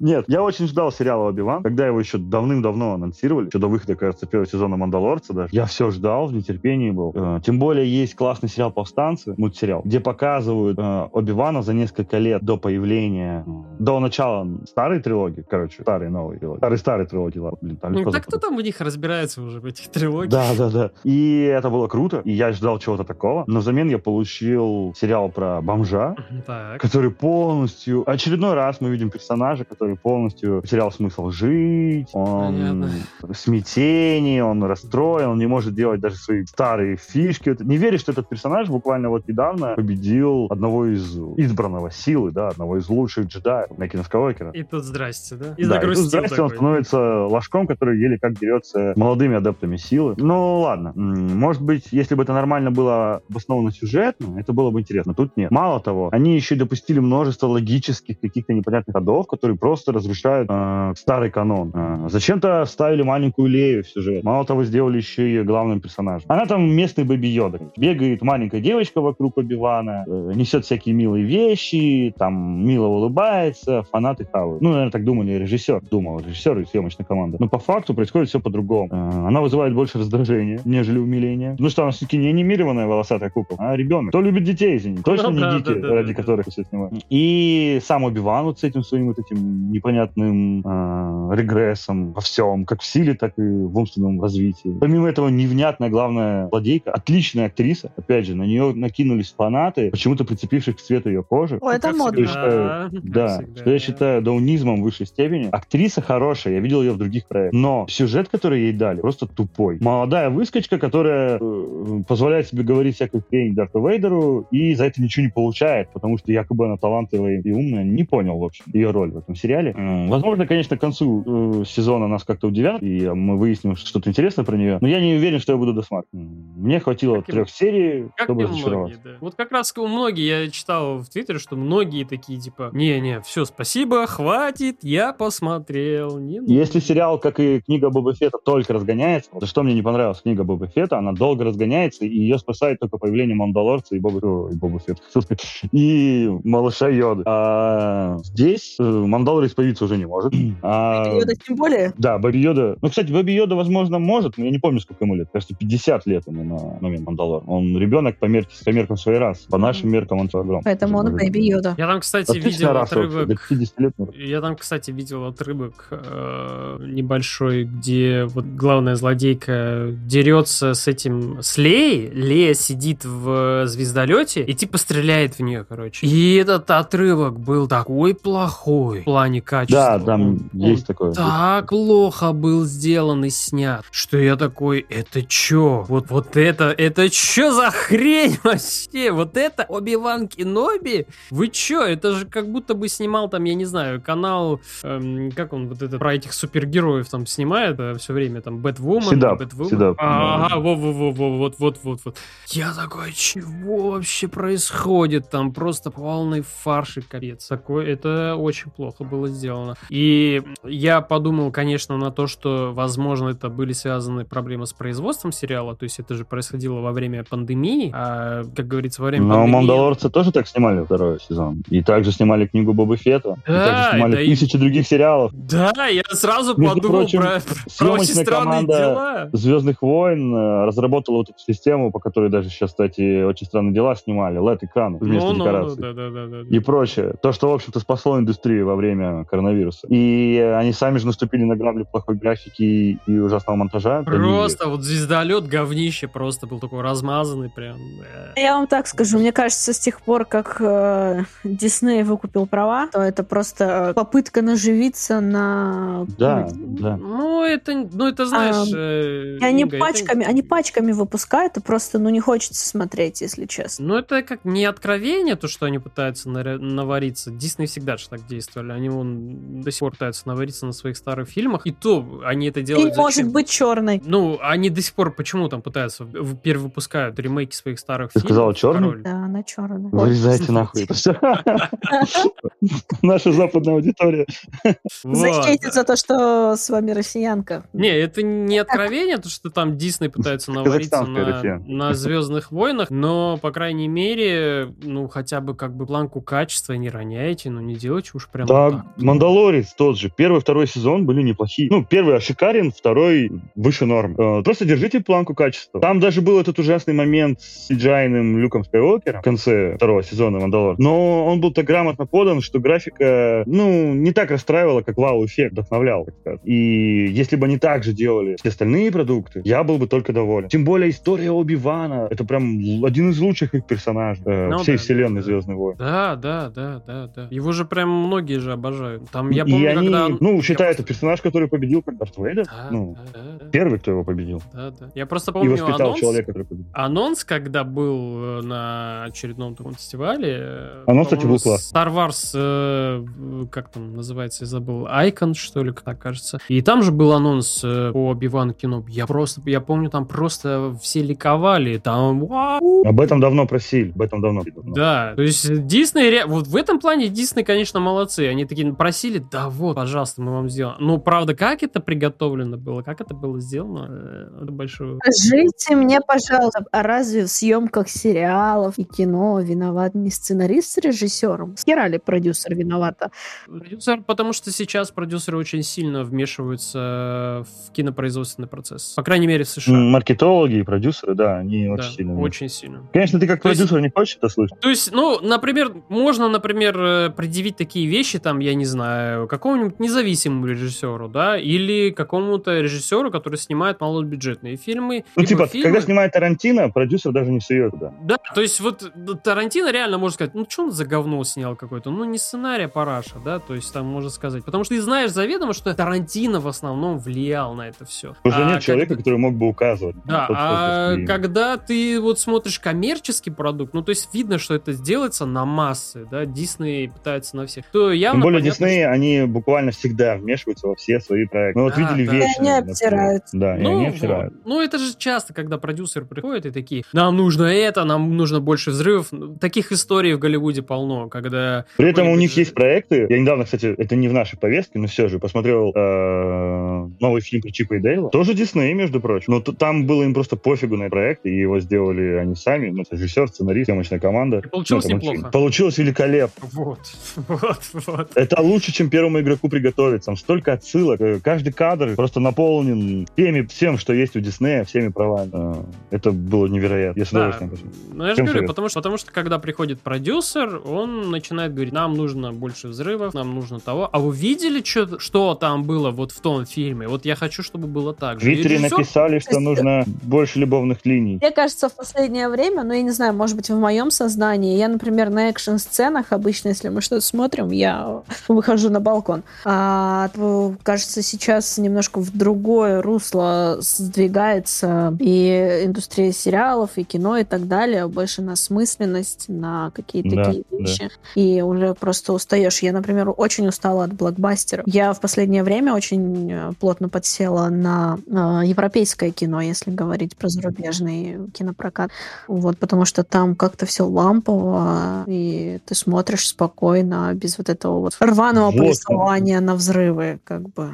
Нет, я очень ждал сериала Оби-Ван, когда его еще давным-давно анонсировали, еще до выхода, кажется, первого сезона Мандалорца даже. Я все ждал, в нетерпении был. Э, тем более есть классный сериал «Повстанцы», мультсериал, где показывают э, Оби-Вана за несколько лет до появления, до начала старой трилогии, короче, старой новой трилогии. Старой-старой трилогии, ладно, блин. Там Ну, так кто там в них разбирается уже, в этих трилогиях? Да, да, да. И это было круто, и я ждал чего-то такого. Но взамен я получил сериал про бомжа, Так. который полностью... Очередной раз мы видим персонажа, который полностью потерял смысл жить, он Понятно. в смятении, он расстроен, он не может делать даже свои старые фишки. Не веришь, что этот персонаж буквально вот недавно победил одного из избранного силы, да, одного из лучших джедаев, Накина Скайуокера. И тут здрасте, да? И Да, и тут, здрасте, он такой. становится ложком, который еле как дерется молодыми адептами силы. Ну, ладно. Может быть, если бы это нормально было обосновано сюжетно, это было бы интересно. Тут нет. Мало того, они еще и допустили множество логических каких-то непонятных ходов, которые просто разрушают э, старый канон. Э, зачем-то вставили маленькую Лею в сюжет. Мало того, сделали еще и главным персонажем. Она там местный Бэби Йода. Бегает маленькая девочка вокруг Оби-Вана, э, несет всякие милые вещи, там мило улыбается, фанаты хавают. Ну, наверное, так думали режиссер. Думал режиссер и съемочная команда. Но по факту происходит все по-другому. Э, Она вызывает больше раздражения, нежели умиления. Ну что, она все-таки не анимированная волосатая кукла, а ребенок. Кто любит детей, извини. Точно Ну не да, дети, да, да, ради да, которых все снимают. И сам Оби-Ван вот с этим своим вот этим непонятным э, регрессом во всем, как в силе, так и в умственном развитии. Помимо этого, невнятная главная злодейка, отличная актриса. Опять же, на нее накинулись фанаты, почему-то прицепившись к цвету ее кожи. Ой, это модно. Я считаю, как Да, всегда. что я считаю даунизмом в высшей степени. Актриса хорошая, я видел ее в других проектах. Но сюжет, который ей дали, просто тупой. Молодая выскочка, которая э, позволяет себе говорить всякую хрень Дарту Вейдеру, и за это ничего не получает, потому что якобы она талантливая и умная. Не понял, в общем, ее роль в этом сериале. Возможно, конечно, к концу э, сезона нас как-то удивят, и мы выясним что-то интересное про нее, но я не уверен, что я буду досматривать. Мне хватило Как и трех серий, Как чтобы многие, да. Вот как раз у многие, я читал в Твиттере, что многие такие, типа, не-не, все, спасибо, хватит, я посмотрел, не нужно». Если сериал, как и книга Боба Фетта, только разгоняется, вот что мне не понравилось, книга Боба Фетта, она долго разгоняется, и ее спасает только появление Мандалорца и Боба, и Боба Фетта, и малыша Йоды. А здесь э, Мандалорец появиться уже не может. А, Йода тем более. да, Баби Йода... Ну, кстати, Баби Йода, возможно, может, но я не помню, сколько ему лет. Кажется, 50 лет ему на момент Мандалора. Он ребенок по, мерке, по меркам своей расы. По нашим меркам он огромный. Поэтому он Бэби Йода. Я там, кстати, Отличная видел раса отрывок... До 50 лет. Я там, кстати, видел отрывок э, небольшой, где вот главная злодейка дерется с этим с Леей. Лея сидит в звездолете и типа стреляет в нее, короче. И этот отрывок был такой плохой в плане качества. Да, там Он- есть он такое. так плохо был сделан и снят, что я такой, это чё? Вот, вот это, это чё за хрень вообще? Вот это Оби-Ван Кеноби? Вы чё? Это же как будто бы снимал там, я не знаю, канал, эм, как он вот это, про этих супергероев там снимает все время, там, Бэтвумен, Бэтвумен. Ага, да. во, во, во, во, вот, вот, вот, вот. Я такой, чего вообще происходит? Там просто полный фарш и капец. Такой, это очень плохо было сделано. И я подумал, конечно, на то, что, возможно, это были связаны проблемы с производством сериала, то есть это же происходило во время пандемии, а, как говорится, во время Но пандемии... Мандалорцы тоже так снимали второй сезон. И также снимали книгу Боба Фетта. и Да, также снимали да и- тысячи других сериалов. Да, я сразу Между подумал прочим, про, про очень странные дела. Звездных войн э, разработала вот эту систему, по которой даже сейчас, кстати, очень странные дела снимали. LED-экран вместо Ну, ну, ну, декораций. да, да, да, да. И прочее. То, что, в общем-то, спасло индустрию во время коронавируса. И они сами же наступили на грабли плохой графики и ужасного монтажа. Просто вот звездолет говнище просто был такой размазанный прям. Да. Я вам так скажу, мне кажется, с тех пор, как э, Дисней выкупил права, то это просто э, попытка наживиться на... Да, да. Ну, это, ну, это знаешь... э, И они Инга, это- пачками, они пачками выпускают, и просто, ну, не хочется смотреть, если честно. Ну, это как не откровение, то, что они пытаются наря- навариться. Дисней всегда же так действовали. Они вон до сих пор пытаются навариться на своих старых фильмах. И то они это И делают может зачем? быть черной. Ну, они до сих пор почему там пытаются, перевыпускают ремейки ремейки своих старых Ты фильмов. сказала черный? Король. Да, она черная. Вырезайте нахуй это все. Наша западная аудитория. Вот. Защитит за то, что с вами россиянка. Не, это не откровение, то, что там Дисней пытается навариться на, на Звездных войнах, но, по крайней мере, ну, хотя бы как бы планку качества не роняйте, ну, не делайте уж прям Да. Мандалорец тот же. Первый, второй сезон были неплохие. Ну, первый шикарен, второй выше норм. Э, Просто держите планку качества. Там даже был этот ужасный момент с CGI-ным Люком Скайуокером в конце второго сезона Мандалор. Но он был так грамотно подан, что графика, ну, не так расстраивала, как вау-эффект вдохновлял. И если бы они так же делали все остальные продукты, я был бы только доволен. Тем более история Оби-Вана. Это прям один из лучших их персонажей э, Ну всей да, вселенной да. Звездный войн. Да, да, да, да, да. Его же прям многие же обожают. Там, я и помню, они, когда... ну, я считай, это просто- персонаж, который победил как Дарт Вейдер. Да, ну, да, да, да. первый, кто его победил. Да, да. Я просто и помню воспитал анонс, человека, который победил. анонс, когда был э, на очередном таком фестивале. э, Анонс, кстати, по-моему, был классный. Star Wars, э, как там называется, я забыл, Icon, что ли, как так кажется. И там же был анонс э, по Оби-Ван кино. Я просто, я помню, там просто все ликовали. Там, вау! Об этом давно просили, об этом давно. Да, то есть Дисней, вот в этом плане Дисней, конечно, молодцы. Они такие просили, да вот, пожалуйста, мы вам сделаем. Ну, правда, как это приготовлено было, как это было сделано, э, это большое... Скажите мне, пожалуйста, а разве в съемках сериалов и кино виноват не сценарист с режиссером? Хера ли продюсер виновата? Продюсер, потому что сейчас продюсеры очень сильно вмешиваются в кинопроизводственный процесс. По крайней мере, в США. Маркетологи и продюсеры, да, они Да, очень сильно. очень сильно. Конечно, ты как То есть- продюсер не хочешь это слышать. То есть, ну, например, можно, например, э, предъявить такие вещи, там, я не знаю, какому-нибудь независимому режиссеру, да, или какому-то режиссеру, который снимает малобюджетные фильмы. Ну, типа, фильмы- когда снимает Тарантино, продюсер даже не сует туда. Да, то есть вот ну, Тарантино реально можно сказать, ну что он за говно снял какой-то? Ну не сценарий, а параша, да, то есть там можно сказать. Потому что ты знаешь заведомо, что Тарантино в основном влиял на это все. Уже нет человека, который мог бы указывать. Да, Тот а когда ты вот смотришь коммерческий продукт, ну то есть видно, что это делается на массы, да, Дисней пытается на всех, то явно Тем более понятно, Дисней, они буквально всегда вмешиваются во все свои проекты. Мы вот Да, видели да. Вечное. И они например. обтирают. Да, и Ну, они вот. обтирают. ну, это же часто, когда продюсеры приходят и такие, нам нужно это, нам нужно больше взрывов. Таких историй в Голливуде полно, когда... При этом у них есть проекты. Я недавно, кстати, это не в нашей повестке, но все же посмотрел э, новый фильм про Чипа и Дейла. Тоже Дисней, между прочим. Но там было им просто пофигу на проект, и его сделали они сами. Ну, режиссер, сценарист, съемочная команда. И получилось Ну, неплохо. Получилось великолепно. Вот, вот, вот. Это лучше, чем первому игроку приготовиться. Там столько отсылок. Э, Каждый кадр просто наполнен всеми, всем, что есть у Диснея, всеми правами. Э, Это было невероятно. Я с Да, посмотрел. ну я же говорю, потому что, потому что когда приходит продюсер, он начинает говорить, нам нужно больше взрывов, нам нужно того. А вы видели, что, что там было вот в том фильме? Вот я хочу, чтобы было так В же. И Твиттере режиссер- написали, что нужно больше любовных линий. Мне кажется, в последнее время, ну, я не знаю, может быть, в моем сознании, я, например, на экшн-сценах обычно, если мы что-то смотрим, я выхожу на балкон. А, то, кажется, сейчас немножко в другое русло сдвигается и индустрия сериалов, и кино, и так далее, больше на смысленность, на какие-то Да, такие да. вещи. И уже просто устаешь. Я, например, очень устала от блокбастеров. Я в последнее время очень э, плотно подсела на э, европейское кино, если говорить про зарубежный кинопрокат. Вот, потому что там как-то все лампово, и ты смотришь спокойно, без вот этого вот рваного Вот. повествования на взрывы, как бы.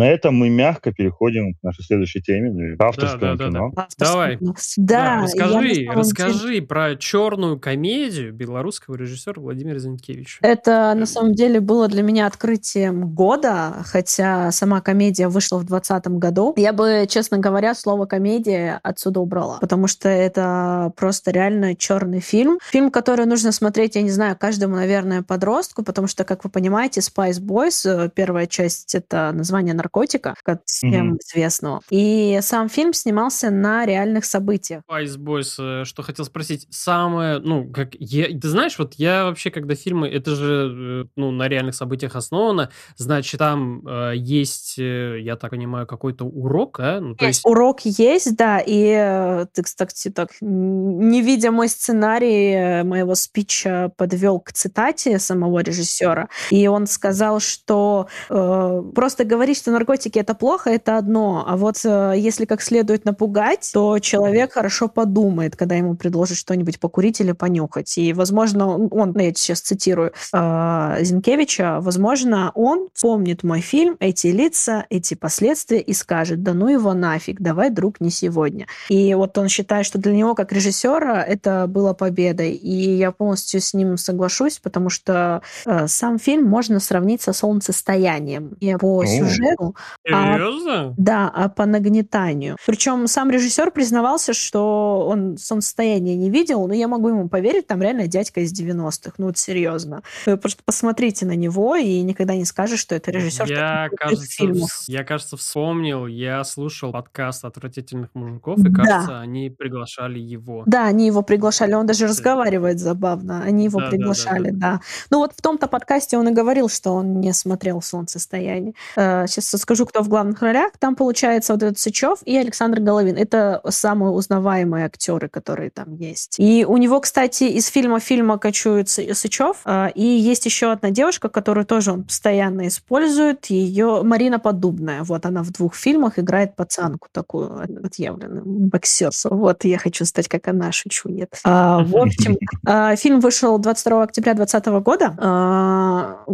На этом мы мягко переходим к нашей следующей теме, к авторскому да, да, кино. Давай. Да, Да, я на расскажи, самом деле- расскажи про черную комедию белорусского режиссера Владимира Зинкевича. Это на самом деле было для меня открытием года, хотя сама комедия вышла в 2020 году. Я бы, честно говоря, слово комедия отсюда убрала, потому что это просто реально черный фильм. Фильм, который нужно смотреть, я не знаю, каждому, наверное, подростку, потому что, как вы понимаете, Spice Boys, э, первая часть, это название наркотика, как всем Мгм. известного. И сам фильм снимался на реальных событиях. Spice Boys, э, что хотел спросить, самое, ну, как, я, ты знаешь, вот я вообще, когда фильмы, это же, э, ну, на реальных событиях основано, значит, там э, есть, э, я так понимаю, какой-то урок, а? Ну, то есть, Урок есть, да, и ты, кстати, так, не видя мой сценарий моего спича, подвел к цитате самого режиссера, и он сказал, что э, просто говорить, что наркотики это плохо, это одно. А вот э, если как следует напугать, то человек хорошо подумает, когда ему предложат что-нибудь покурить или понюхать. И, возможно, он, я сейчас цитирую э, Зинкевича, возможно, он вспомнит мой фильм, эти лица, эти последствия и скажет, да ну его нафиг, давай, друг, не сегодня. И вот он считает, что для него, как режиссера, это было победой. И я полностью с ним соглашусь, потому что э, сам фильм можно сравнить со солнцестоянием. Не по сюжету, а Серьезно? А, да, а по нагнетанию. Причем сам режиссер признавался, что он солнцестояние не видел, но я могу ему поверить, там реально дядька из 90-х. Ну вот серьезно. Вы просто посмотрите на него и никогда не скажешь, что это режиссер я, кажется, в, я, кажется, вспомнил, я слушал подкаст «Отвратительных мужиков», и, кажется, да. они приглашали его. Да, они его приглашали, он даже разговаривает забавно. Они его да, приглашали, да, да, да. да. Ну вот в том-то подкасте он и говорил, что он не смотрел «Солнцестояние». Сейчас э, скажу, кто в главных ролях. Там, получается, вот этот Сычев и Александр Головин. Это самые узнаваемые актеры, которые там есть. И у него, кстати, из фильма фильма кочует Сычев. Э, и есть еще одна девушка, которую тоже он постоянно использует. Ее Марина Подубная. Вот она в двух фильмах играет пацанку такую отъявленную, боксерсу. Вот я хочу стать как она, шучу, нет. А, в общем, а, фильм вышел 22 октября 2020 года. А,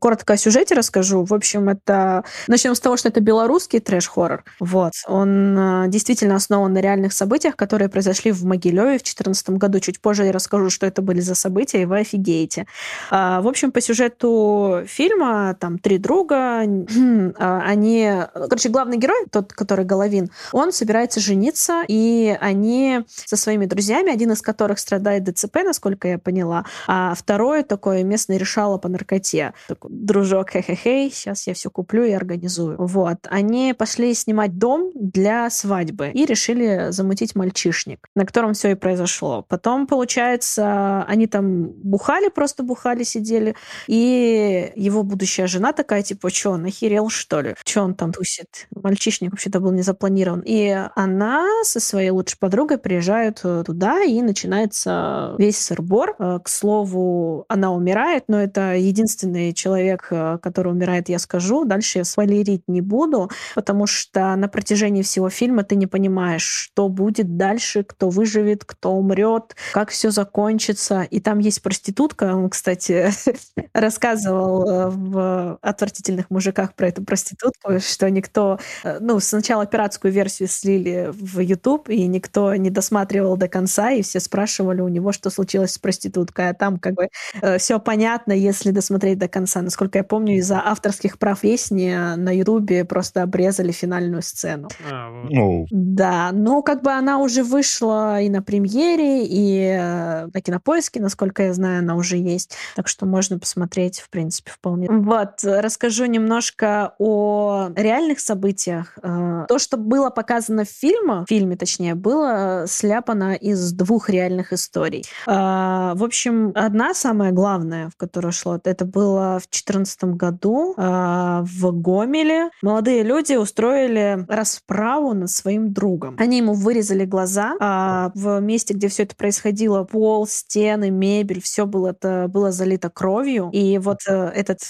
коротко о сюжете расскажу. В общем, это... Начнем с того, что это белорусский трэш-хоррор. Вот. Он а, действительно основан на реальных событиях, которые произошли в Могилеве в 2014 году. Чуть позже я расскажу, что это были за события, и вы офигеете. А, в общем, по сюжету фильма там три друга, а, они... Короче, главный герой, тот, который Головин, он собирается жениться, и они со своими друзьями, один из которых страдает ДЦП, насколько я поняла, а второй такой местный решало по наркоте. Такой, дружок, хе-хе-хей, сейчас я все куплю и организую. Вот. Они пошли снимать дом для свадьбы и решили замутить мальчишник, на котором все и произошло. Потом, получается, они там бухали, просто бухали, сидели, и его будущая жена такая, типа, что, он охерел, что ли? Что он там тусит? Мальчишник вообще-то был не запланирован. И она со своей лучшей подругой приезжают э, туда, и начинается весь сырбор. Э, к слову, она умирает, но это единственный человек, э, который умирает, я скажу. Дальше я спойлерить не буду, потому что на протяжении всего фильма ты не понимаешь, что будет дальше, кто выживет, кто умрет, как все закончится. И там есть проститутка, он, кстати, рассказывал в «Отвратительных мужиках» про эту проститутку, что никто... Ну, сначала пиратскую версию слили в YouTube, и никто не досматривал до конца, и все спрашивали у него, что случилось с проституткой. А там как бы э, все понятно, если досмотреть до конца. Насколько я помню, из-за авторских прав песни на Ютубе просто обрезали финальную сцену. А, вот. oh. Да, но как бы она уже вышла и на премьере, и э, на кинопоиске, насколько я знаю, она уже есть. Так что можно посмотреть, в принципе, вполне. Вот, расскажу немножко о реальных событиях. Э, то, что было показано в фильме, в фильме точнее, было сляпано из двух реальных историй. А, в общем, одна самая главная, в которую шло, это было в 2014 году а, в Гомеле. Молодые люди устроили расправу над своим другом. Они ему вырезали глаза. А в месте, где все это происходило, пол, стены, мебель, все было, это было залито кровью. И вот э, этот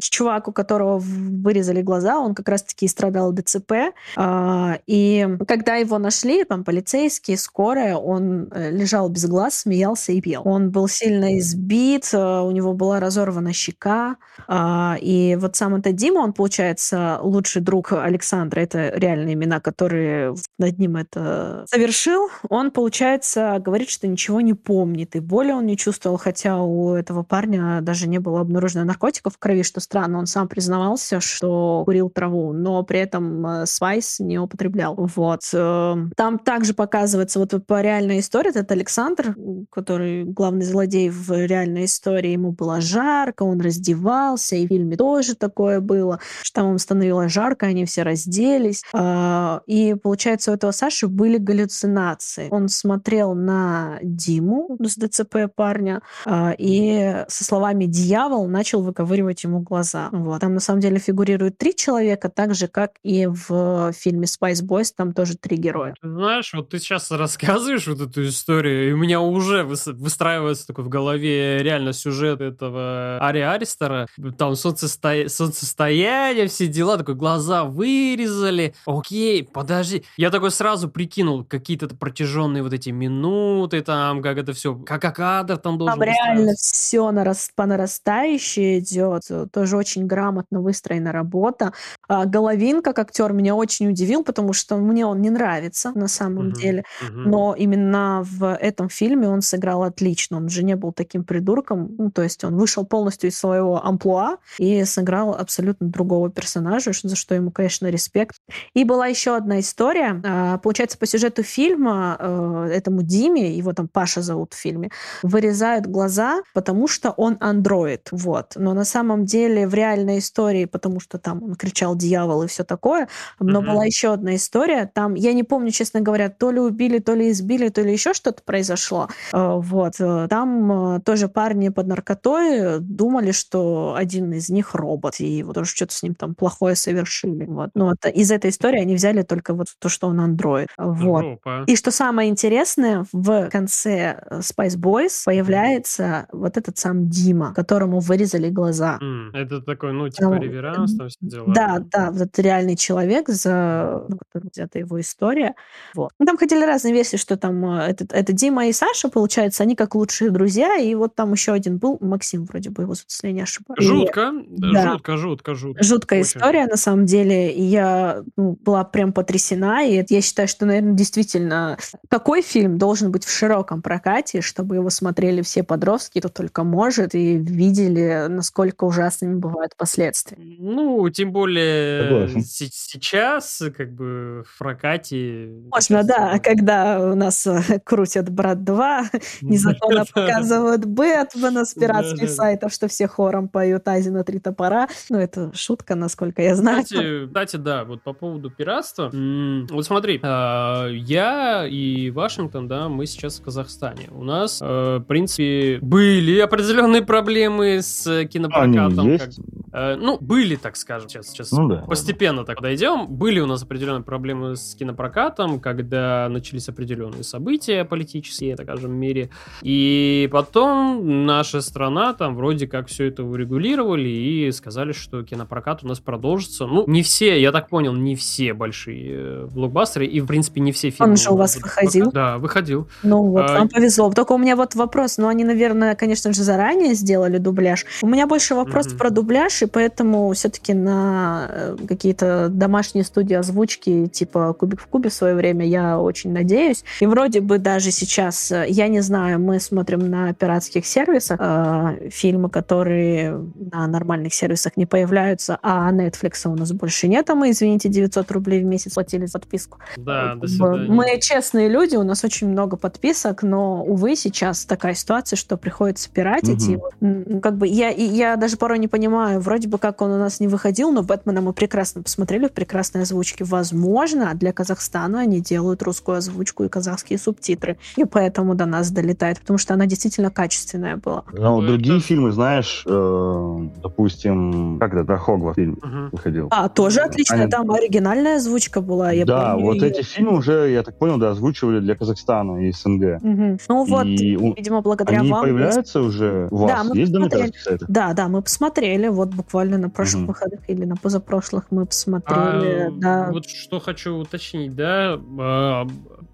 чувак, у которого вырезали глаза, он как раз-таки страдал ДЦП. А, и когда его нашли, там полицейские, скорая, он э, лежал без глаз, смеялся и пел. Он был сильно избит, э, у него была разорвана щека. А, и вот сам этот Дима, он, получается, лучший друг Александра, это реальные имена, которые над ним это совершил. Он, получается, говорит, что ничего не помнит, и боли он не чувствовал, хотя у этого парня даже не было обнаружено наркотиков в крови, что странно. Он сам признавался, что курил траву, но при этом э, свайс не употреблял. Вот. Эм, там также показывается вот по реальной истории, этот Александр, который главный злодей в реальной истории, ему было жарко, он раздевался, и в фильме тоже такое было, что там ему становилось жарко, они все разделись. А, и получается, у этого Саши были галлюцинации. Он смотрел на Диму с ДЦП парня, а, и со словами «дьявол» начал выковыривать ему глаза. Вот. Там на самом деле фигурирует три человека, так же, как и в фильме Spice Boys, там тоже три героя. знаешь, вот ты сейчас рассказываешь вот эту историю, и у меня уже выстраивается такой в голове реально сюжет этого Ари Аристера. Там солнцесто... солнцестояние, все дела, такой глаза вырезали. Окей, подожди. Я такой сразу прикинул какие-то протяженные вот эти минуты там, как это все, как кадр там должен Там реально все нарас... по нарастающей идет. Тоже очень грамотно выстроена работа. А, Головин, как актер, меня очень удивил, потому что мне он не нравится на самом Мгм, деле. Но именно в этом фильме он сыграл отлично. Он же не был таким придурком. Ну, то есть он вышел полностью из своего амплуа и сыграл абсолютно другого персонажа, за что ему, конечно, респект. И была еще одна история. А, Получается, по сюжету фильма э, этому Диме, его там Паша зовут в фильме, вырезают глаза, потому что он андроид. Вот. Но на самом деле в реальной истории, потому что там он кричал дьявол и все такое, но Мгм. была еще одна история. Там, я не помню, честно говоря, то ли убили, то ли избили, то ли еще что-то произошло. Э, Вот. Э, Там э, тоже парни под наркотой думали, что один из них робот, и вот тоже что-то с ним там плохое совершили. Вот. Но вот из этой истории они взяли только вот то, что он андроид. Вот. Жопа. И что самое интересное, в конце Spice Boys появляется вот этот сам Дима, которому вырезали глаза. М, Это такой, ну, типа Ну, реверанс, там все дела. Да, да, вот это реальный человек, за ну, которым взята его история. Вот. Ну, там ходили разные версии, что там э, этот, это Дима и Саша, получается, они как лучшие друзья, и вот там еще один был, Максим вроде бы его если не ошибаюсь. И Жутко, да. жутко, жутко, жутко. Жуткая Очень. история, на самом деле. И я ну, была прям потрясена. И я считаю, что, наверное, действительно такой фильм должен быть в широком прокате, чтобы его смотрели все подростки, кто только может, и видели, насколько ужасными бывают последствия. Ну, тем более Согласен. се- сейчас, как бы, в прокате... Можно, сейчас, да, э, когда у нас э, крутят «Брат 2», незаконно показывают Бэтмена с пиратских сайтов, что все хором поют «Ази на три топора». Ну, это шутка, насколько я знаю. Кстати, кстати, да, вот по поводу пиратства. Вот смотри, а, я и Вашингтон, да, мы сейчас в Казахстане. У нас, э, в принципе, были определенные проблемы с Они кинопрокатом. как- есть? э, Ну, были, так скажем, сейчас, сейчас Ну да. постепенно так дойдем. Были у нас определенные проблемы с кинопрокатом, когда начались определенные события политические, так скажем, в мире. И потом наша страна там вроде как все это урегулировали и сказали, что кинопрокат у нас продолжится. Ну, не все, я так понял, не все большие э, блокбастеры, и, в принципе, не все фильмы. Он же у вас выходил? Да, выходил. Ну вот, А, вам повезло. Только у меня вот вопрос, ну они, наверное, конечно же, заранее сделали дубляж. У меня больше вопрос Мгм. про дубляж, и поэтому все-таки на э, какие-то домашние студии озвучки, типа Кубик в Кубе в свое время, я очень надеюсь. И вроде бы даже сейчас, э, я не знаю, мы смотрим на пиратских сервисах э, фильмы, которые на нормальных сервисах не появляются, а Netflix у нас больше нет, а мы, извините, 900 рублей в месяц платили за подписку. Да, до свидания. Мы честные люди, у нас очень много подписок, но, увы, сейчас такая ситуация, что приходится пиратить. Мгм. И как бы я, и я даже порой не понимаю, вроде бы как он у нас не выходил, но Бэтмена мы прекрасно посмотрели в прекрасной озвучке. Возможно, для Казахстана они делают русскую озвучку и казахские субтитры, и поэтому до нас долетает, потому что она действительно качественная была. Ну, Ну, другие это- фильмы, знаешь, э, допустим, как это, Хогвартс фильм Мгм. выходил. А, тоже отличная, Они- там оригинальная озвучка была. Я да, помню вот её. эти фильмы уже, я так понял, да, озвучивали для Казахстана и СНГ. Мгм. Ну вот, И у- видимо, благодаря Они вам. появляются уже у Да, вас? мы Есть да, посмотрели. Да, да, мы посмотрели, вот буквально на прошлых Мгм. выходах или на позапрошлых мы посмотрели, А, да. Вот что хочу уточнить, да, а,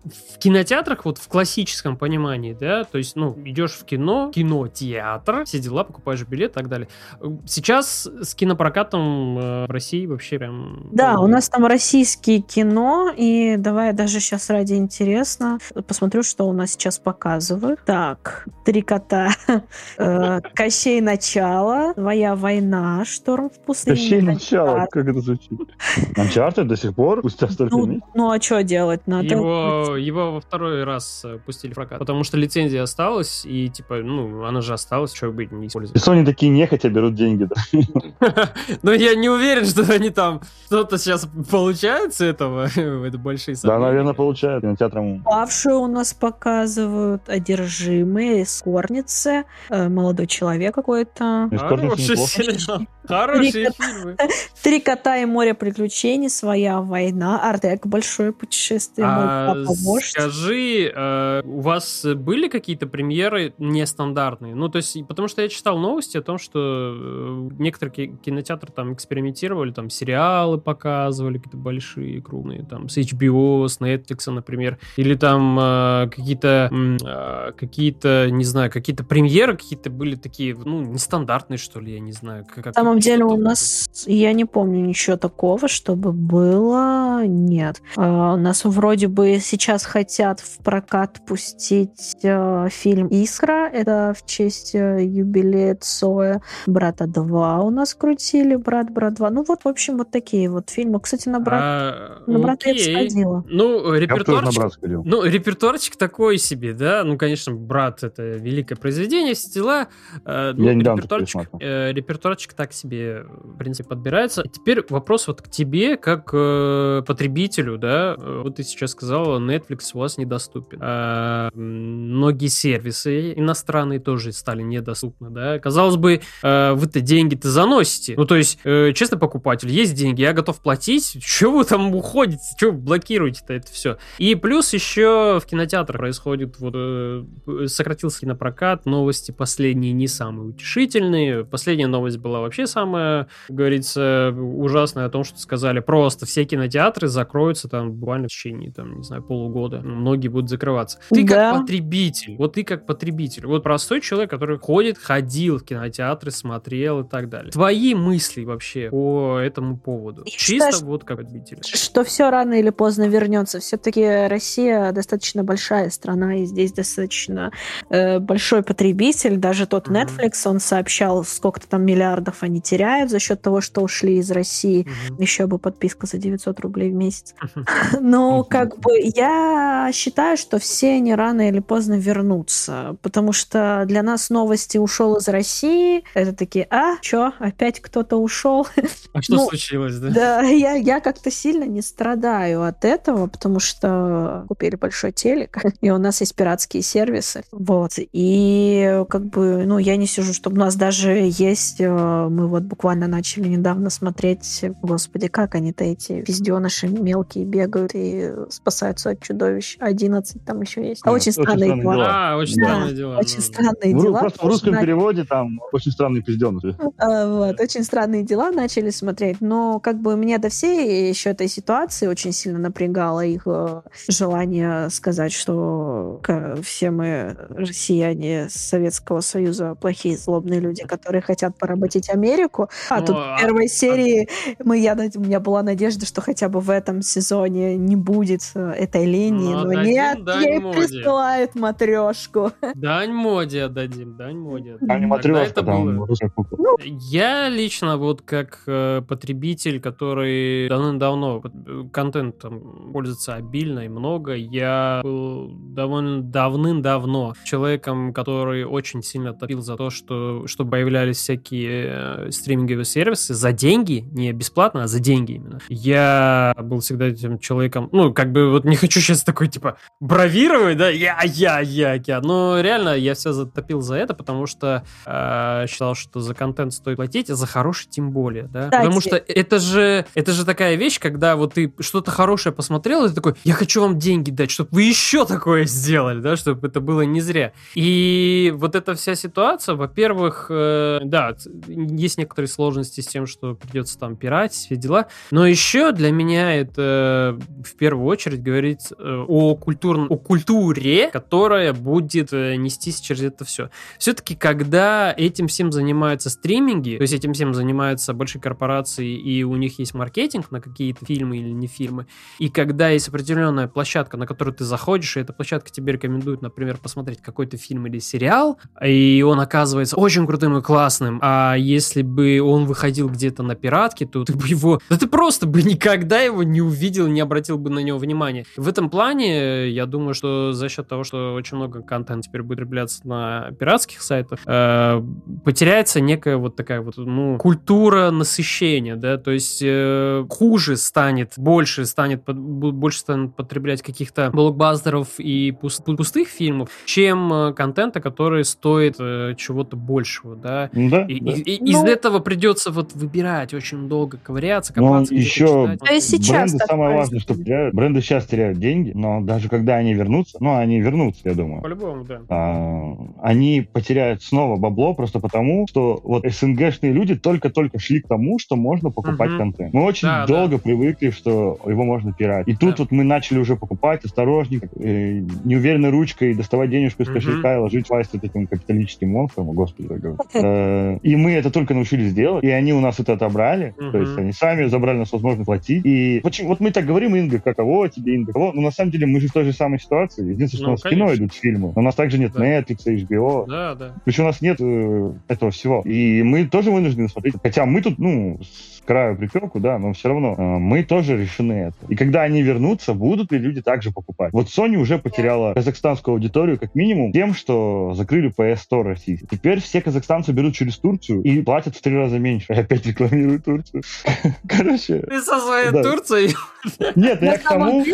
в кинотеатрах, вот в классическом понимании, да, то есть, ну, идешь в кино, кинотеатр, все дела, покупаешь билет и так далее. Сейчас с кинопрокатом э, в России вообще прям... Да, у нас там российские кино, и давай даже сейчас ради интересно посмотрю, что у нас сейчас показывают. Так, «Три кота», э, «Кощей начало», «Твоя война», «Шторм в пустыне». Кощей начало, как это звучит? Uncharted до сих пор? Спустя столько Ну, ну а что делать? Надо... Его, его во второй раз э, пустили в прокат, потому что лицензия осталась, и, типа, ну, она же осталась, что быть, не И использовать. Sony такие нехотя берут деньги. Да. Но я не уверен, что они там что-то сейчас получают с этого. Это большие Да, наверное, получают. Кинотеатрам Павшие у нас показывают, одержимые, скорницы, э, молодой человек какой-то. Хороший сериал. Хорошие фильмы. Три кота и море приключений, своя война, Артек, большое путешествие, А вождь. скажи, э, у вас были какие-то премьеры нестандартные? Ну, то есть, потому что я читал новости о том, что э, некоторые кинотеатры там экспериментировали, там сериалы показывали какие-то большие, крупные, там с HBO, с Netflix, например, или там э, какие-то, э, какие-то, не знаю, какие-то премьеры какие-то были такие, ну, нестандартные, что ли, я не знаю. Как, На самом деле у нас, я не помню ничего такого, чтобы было, нет. Uh, у нас вроде бы сейчас хотят в прокат пустить uh, фильм «Искра», это в честь uh, юбилея Цоя. «Брата 2» у нас крутили, «Брат, брат 2». Ну вот, в общем, вот такие вот фильмы. Кстати, на «Брат», а, на брата я сходила. Ну, репертуарчик, ну, репертуарчик такой себе, да? Ну, конечно, «Брат» — это великое произведение, все дела. Ну, я репертуарчик, э, репертуарчик так себе, в принципе, подбирается. Теперь вопрос вот к тебе, как э, потребителю, да? Вот ты сейчас сказала, Netflix у вас недоступен. А, многие сервисы иностранные тоже стали недоступны, да? Казалось бы, э, вы-то деньги-то заносите. Ну, то есть, э, честно, покупатель, есть деньги, я готов платить. Чего вы там уходите? Чего вы блокируете-то это все? И плюс еще в кинотеатрах происходит вот э, сократился кинопрокат, новости последние не самые утешительные. Последняя новость была вообще самая, говорится, ужасная о том, что сказали, просто все кинотеатры закроются там буквально в течение, там, не знаю, полугода. Многие будут закрываться. Ты да. как потребитель, вот ты как потребитель, вот простой человек, который ходит, ходил в кинотеатры, смотрел и так далее. Твои мысли вообще по этому поводу? Я Чисто считаю, вот как потребитель. Что все рано или поздно вернется. Все-таки Россия достаточно большая страна, и здесь достаточно э, большой потребитель. Даже тот mm-hmm. Netflix, он сообщал, сколько-то там миллиардов они теряют за счет того, что ушли из России. Mm-hmm. Еще бы подписка за 900 рублей в месяц. Mm-hmm. Но mm-hmm. как бы я считаю, что все они рано или поздно вернутся, потому что для нас новости ушел из России. Это такие, а, что, опять кто-то ушел? А что ну, случилось, да? Да, я, я как-то сильно не страдаю от этого, потому что купили большой телек, и у нас есть пиратские сервисы. Вот. И как бы, ну, я не сижу, чтобы у нас даже есть, э, мы вот буквально начали недавно смотреть, господи, как они-то эти пизденыши мелкие бегают и спасаются от чудовищ. 11 там еще есть. А, очень, очень странные, странные дела. дела. А, очень да, странные дела. Очень ну, странные ну, дела. Просто в русском начали... переводе там очень странные пизденыши. А, вот, очень странные дела начали смотреть. Но как бы меня до всей еще этой ситуации очень сильно напрягало их э, желание сказать, что все мы россияне Советского Союза плохие злобные люди, которые хотят поработить Америку. А ну, тут в первой а... серии мы, я, у меня была надежда, что хотя бы в этом сезоне не будет э, этой линии, ну, но нет, ей моде. присылают матрешку. Дань моде отдадим, дань моде. Матрешка, там было... ну, Я лично вот как э, потребитель, который давным-давно контентом пользуется обильно и много, я был довольно давным-давно человеком, который очень сильно топил за то, что чтобы появлялись всякие э, стриминговые сервисы за деньги, не бесплатно, а за деньги именно. Я был всегда этим человеком, ну, как бы вот не хочу сейчас такой, типа, бравировать, да, я, я, я, я, но реально я все затопил за это, потому что э, считал, что за контент стоит платить, а за хороший тем более, да, Кстати. потому что это же, это же такая вещь, когда вот ты что-то хорошее посмотрел, и ты такой, я хочу вам деньги дать, чтобы вы еще такое сделали, да, чтобы это было не зря. И вот эта вся ситуация, во-первых, э, да, есть некоторые сложности с тем, что придется там пиратить, все дела, но еще для меня это в первую очередь говорит э, о, культур... о культуре, которая будет э, нестись через это все. Все-таки, когда этим всем занимаются стриминги, то есть этим всем занимаются большие корпорации, и у них есть маркетинг на какие-то фильмы или не фильмы, и когда есть определенная площадка, на которую ты заходишь, и эта площадка тебе рекомендует, например, посмотреть какой-то фильм или сериал, и он оказывается очень крутым и классным, а если бы он выходил где-то на пиратке, то ты бы его... Да ты просто бы никогда его не увидел, не обратил бы на него внимания. В этом плане, я думаю, что за счет того, что очень много контента теперь будет потребляться на пиратских сайтах, э, потеряется некая вот такая вот, ну, культура насыщения, да, то есть э, хуже станет, больше станет, больше станет потреблять каких-то блокбастеров и пустых фильмов, чем э, контента, который стоит э, чего-то большего, да. Да, и, да. И, и, ну, из этого придется вот выбирать очень долго, ковыряться, копаться. еще читать. А сейчас бренды самое важное, что бренды сейчас теряют деньги, деньги, но даже когда они вернутся, ну, они вернутся, я думаю. По-любому, да. А, они потеряют снова бабло просто потому, что вот СНГшные люди только-только шли к тому, что можно покупать Мгм. контент. Мы очень Да, долго привыкли, что его можно пирать. И тут Да. вот мы начали уже покупать осторожненько, э, неуверенной ручкой доставать денежку из Мгм. кошелька и ложить власть вот этим капиталистическим монстрам. О, Господи, дорогой. Э, И мы это только научились делать, и они у нас это отобрали. То есть они сами забрали нас возможность платить. И вот мы так говорим, Инга, каково тебе, Инга, каково? Но на самом деле мы же в той же самой ситуации. Единственное, что Ну, у нас в кино конечно. идут фильмы. Но у нас также нет Да. Netflix, HBO. Да, да. Причем у нас нет э, этого всего. И мы тоже вынуждены смотреть. Хотя мы тут, ну, с краю припеку, да, но все равно э, мы тоже решены это. И когда они вернутся, будут ли люди также покупать? Вот Sony уже потеряла казахстанскую аудиторию как минимум тем, что закрыли PS Store российский. Теперь все казахстанцы берут через Турцию и платят в три раза меньше. И опять рекламируют Турцию. Короче, Ты со своей Да. Турцией нет, я к тому,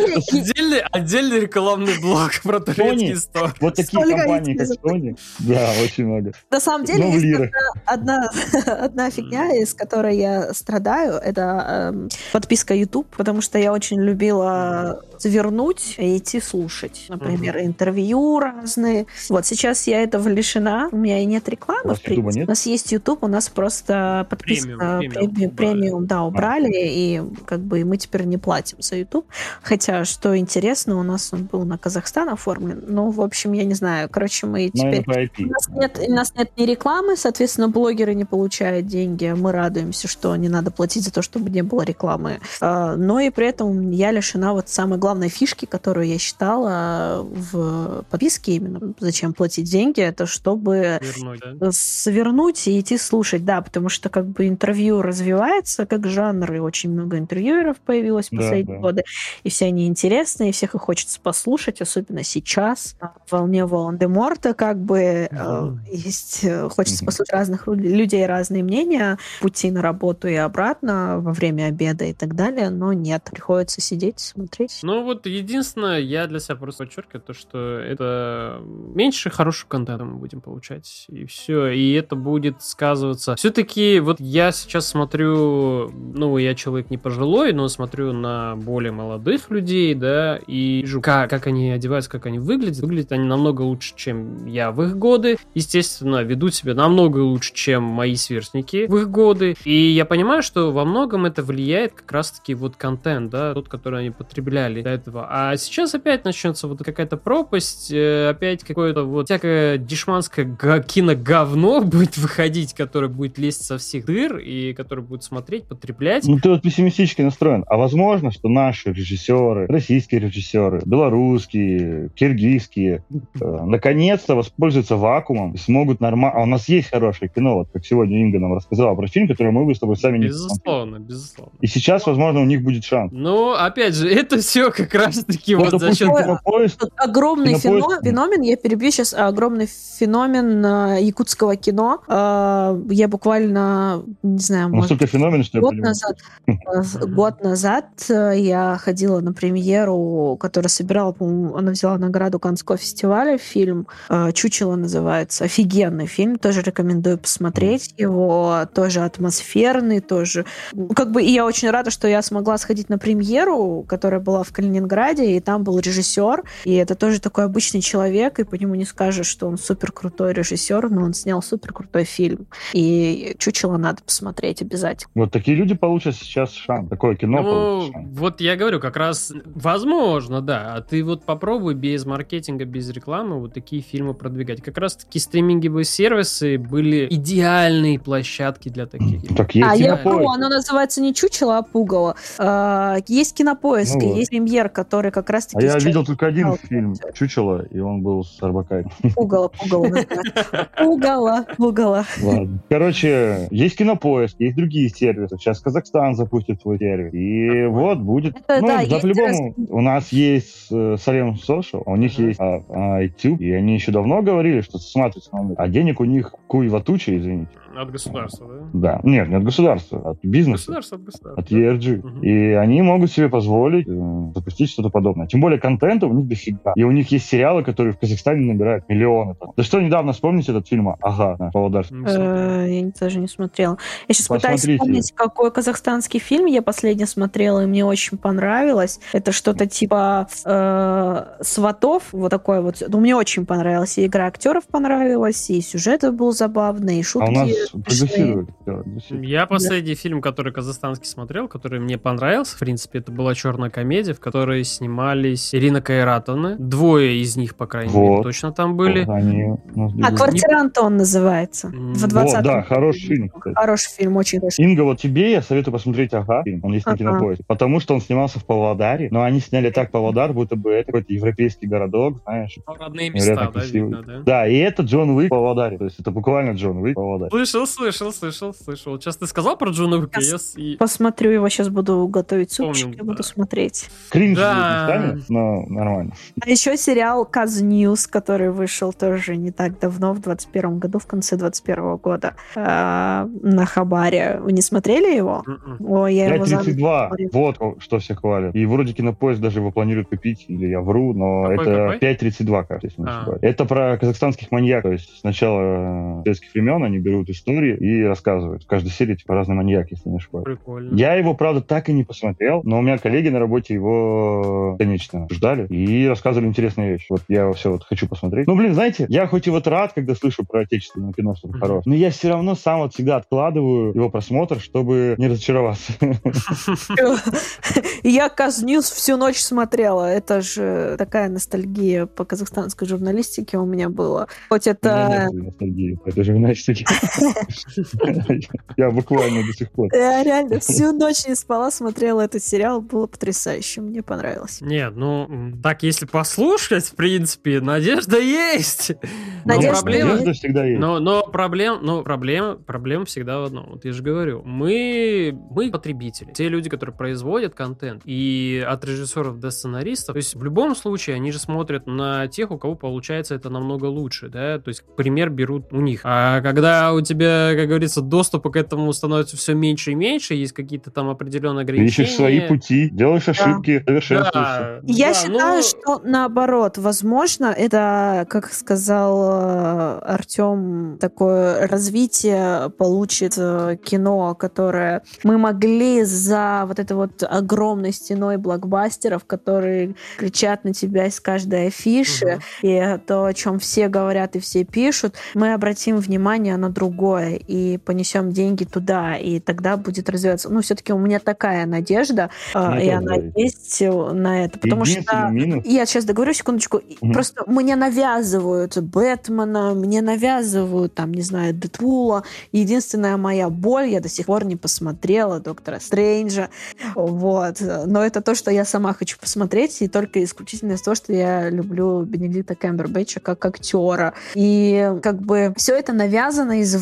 отдельный, отдельный рекламный блок про турецкий стор. вот такие Сколько компании, как Sony, да, очень много. На самом деле, Но в есть одна, одна фигня, из которой я страдаю, это эм, подписка YouTube, потому что я очень любила завернуть и идти слушать. Например, интервью разные. Вот сейчас я этого лишена, у меня и нет рекламы, в принципе. У нас есть YouTube, у нас просто подписка Премиум, премиум премиум, убрали. премиум, да, убрали, и как бы мы теперь не платим за YouTube. Хотя, что интересно, у нас он был на Казахстан оформлен. Ну, в общем, я не знаю. Короче, мы Но теперь IP. у нас, нет, у нас нет ни рекламы, соответственно, блогеры не получают деньги. Мы радуемся, что не надо платить за то, чтобы не было рекламы. А, Но и при этом я лишена вот самой главной фишки, которую я считала в подписке именно. Зачем платить деньги? Это чтобы Вернуть, да? свернуть и идти слушать, да, потому что как бы интервью развивается как жанр, и очень много интервьюеров появилось в Да, последние да. годы, и все они интересные, и всех их хочется послушать, особенно сейчас, на волне Волан-де-Морта, как бы э, есть, э, хочется Мгм. послушать разных лю- людей, разные мнения, пути на работу и обратно, во время обеда и так далее, но нет, приходится сидеть, смотреть. Ну вот единственное, я для себя просто подчеркиваю то, что это меньше хорошего контента мы будем получать, и все, и это будет сказываться. Все-таки вот я сейчас смотрю, ну я человек не пожилой, но смотрю на более молодых людей, да, и вижу, как, как они одеваются, как они выглядят. Выглядят они намного лучше, чем я в их годы. Естественно, ведут себя намного лучше, чем мои сверстники в их годы. И я понимаю, что во многом это влияет как раз-таки вот контент, да, тот, который они потребляли до этого. А сейчас опять начнется вот какая-то пропасть, э, опять какое-то вот всякое дешманское киноговно будет выходить, которое будет лезть со всех дыр и которое будет смотреть, потреблять. Ну, ты вот пессимистически настроен. А возможно, что наши режиссеры, российские режиссеры, белорусские, киргизские, э, наконец-то воспользуются вакуумом и смогут нормально... А у нас есть хорошее кино, вот как сегодня Инга нам рассказала про фильм, который мы бы с тобой сами не. Безусловно, безусловно. И сейчас, возможно, у них будет шанс. Ну, опять же, это все как раз-таки Вот, вот за счет... кинопоиск, Тут огромный Кинопоиск. фено- феномен, я перебью сейчас, огромный феномен э, якутского кино. Э, я буквально, не знаю, он может, настолько феномен, что я год назад, э, год назад э, я ходила на премьеру, которая собирала, по-моему, она взяла награду Каннского фестиваля, фильм э, «Чучело» называется. Офигенный фильм, тоже рекомендую посмотреть его, тоже атмосферный, тоже... Ну, Как бы, и я очень рада, что я смогла сходить на премьеру, которая была в Калининграде, и там был режиссер, и это тоже такой обычный человек, и по нему не скажешь, что он супер крутой режиссер, но он снял супер крутой фильм. И «Чучело» надо посмотреть обязательно. Вот такие люди получат сейчас шанс. Такое кино Ну, получит шанс. вот я говорю, как раз возможно, да. А ты вот попробуй без маркетинга, без рекламы вот такие фильмы продвигать. Как раз таки стриминговые сервисы были идеальные площадки для таких. Так есть а, я кинопоиск. вру, оно называется не чучело, а пугало. А, есть кинопоиск, Ну вот. есть премьер, который как раз А я видел только один фильм «Чучело», и он был с Арбакаем. Пугало, пугало. Пугало, пугало. Короче, есть кинопоиск, есть другие сервисы. Сейчас Казахстан запустит свой сервис. И вот будет. Это ну, да, да, есть по-любому. У нас есть э, Салем Social, а у них есть а, а, iTube, и они еще давно говорили, что смотрится на А денег у них куева туча, извините. От государства, да? Да. Нет, не от государства, от бизнеса. Государство от государства. От ERG. Мгм. И они могут себе позволить э, запустить что-то подобное. Тем более контента у них дофига. И у них есть сериалы, которые в Казахстане набирают миллионы. там. Да что недавно вспомните этот фильм? Ага, на. Э, Я даже не смотрела. Я сейчас пытаюсь вспомнить, какой казахстанский фильм я последний смотрела, и мне очень понравилось. Это что-то типа э, сватов, вот такой вот. Ну, мне очень понравилось. И игра актеров понравилась, и сюжет был забавный, и шутки. Смешные. Я последний фильм, который казахстанский смотрел, который мне понравился, в принципе, это была черная комедия, в которой снимались Ирина Кайратовна. Двое из них, по крайней вот. мере, точно там были. Они а «Квартирант» он называется. В 20 вот, да, хороший фильм. Кстати. Хороший фильм, очень хороший. Инга, вот тебе я советую посмотреть «Ага», фильм. Он есть ага. на кинопоиске. Потому что он снимался в Павлодаре, но они сняли так Павлодар, будто бы это какой-то европейский городок, знаешь. Родные места, да, видно, да? Да, и это Джон Уик в Павлодаре. То есть это буквально Джон Уик в Павлодаре. Слышал, слышал, слышал, слышал. Сейчас ты сказал про Джона Уика, я... Посмотрю его, сейчас буду готовить супчик и буду смотреть. Кринж да. станет, но нормально. А еще сериал Каз Ньюс, который вышел тоже не так давно, в 21 году, в конце 21 года, э, на Хабаре. Вы не смотрели его? М-м. О, я 5.32, его вот что все хвалят. И вроде кинопоиск даже его планирует купить, или я вру, но какой, это 5.32, кажется, если не а. ошибаюсь. Это про казахстанских маньяков. То есть сначала советских времен они берут истории и рассказывают. В каждой серии типа разный маньяк, если не ошибаюсь. Прикольно. Я его, правда, так и не посмотрел, но у меня коллеги на работе его, конечно, ждали и рассказывали интересные вещи. Вот я все вот хочу посмотреть. Ну, блин, знаете, я хоть и вот рад, когда слышу про отечественное кино, что-то mm-hmm. хорошее, но я все равно сам вот всегда откладываю его просмотр, чтобы не разочароваться. Я Казньюз всю ночь смотрела. Это же такая ностальгия по казахстанской журналистике у меня была. Хоть это... этой журналистике. Я буквально до сих пор. Я реально всю ночь не спала, смотрела этот сериал. Было потрясающе. Мне понравилось. Нет, ну, так если послушать, в принципе, надежда есть. Надежда, надежда всегда есть. Но, но проблем, ну, проблем, проблем всегда в одном. Вот я же говорю, мы, мы потребители. Те люди, которые производят контент. И от режиссеров до сценаристов. То есть в любом случае они же смотрят на тех, у кого получается это намного лучше, да. То есть пример берут у них. А когда у тебя, как говорится, доступа к этому становится все меньше и меньше, есть какие-то там определенные ограничения. Ищешь свои пути, делаешь да. ошибки, совершенствуешься. Да. Я да, считаю, ну... что наоборот, возможно, это, как сказал э, Артем, такое развитие получит э, кино, которое мы могли за вот этой вот огромной стеной блокбастеров, которые кричат на тебя из каждой афиши, угу. и то, о чем все говорят и все пишут, мы обратим внимание на другое и понесем деньги туда, и тогда будет развиваться. Ну, все-таки у меня такая надежда, ну, и она есть на это, потому что минус. я сейчас договорю секундочку, угу. просто мне навязывают Бэтмена, мне навязывают там, не знаю, Дэдпула. Единственная моя боль, я до сих пор не посмотрела Доктора Стрэнджа, вот. Но это то, что я сама хочу посмотреть, и только исключительно из того, что я люблю Бенедикта Кэмбербэтча как актера. И как бы все это навязано извне,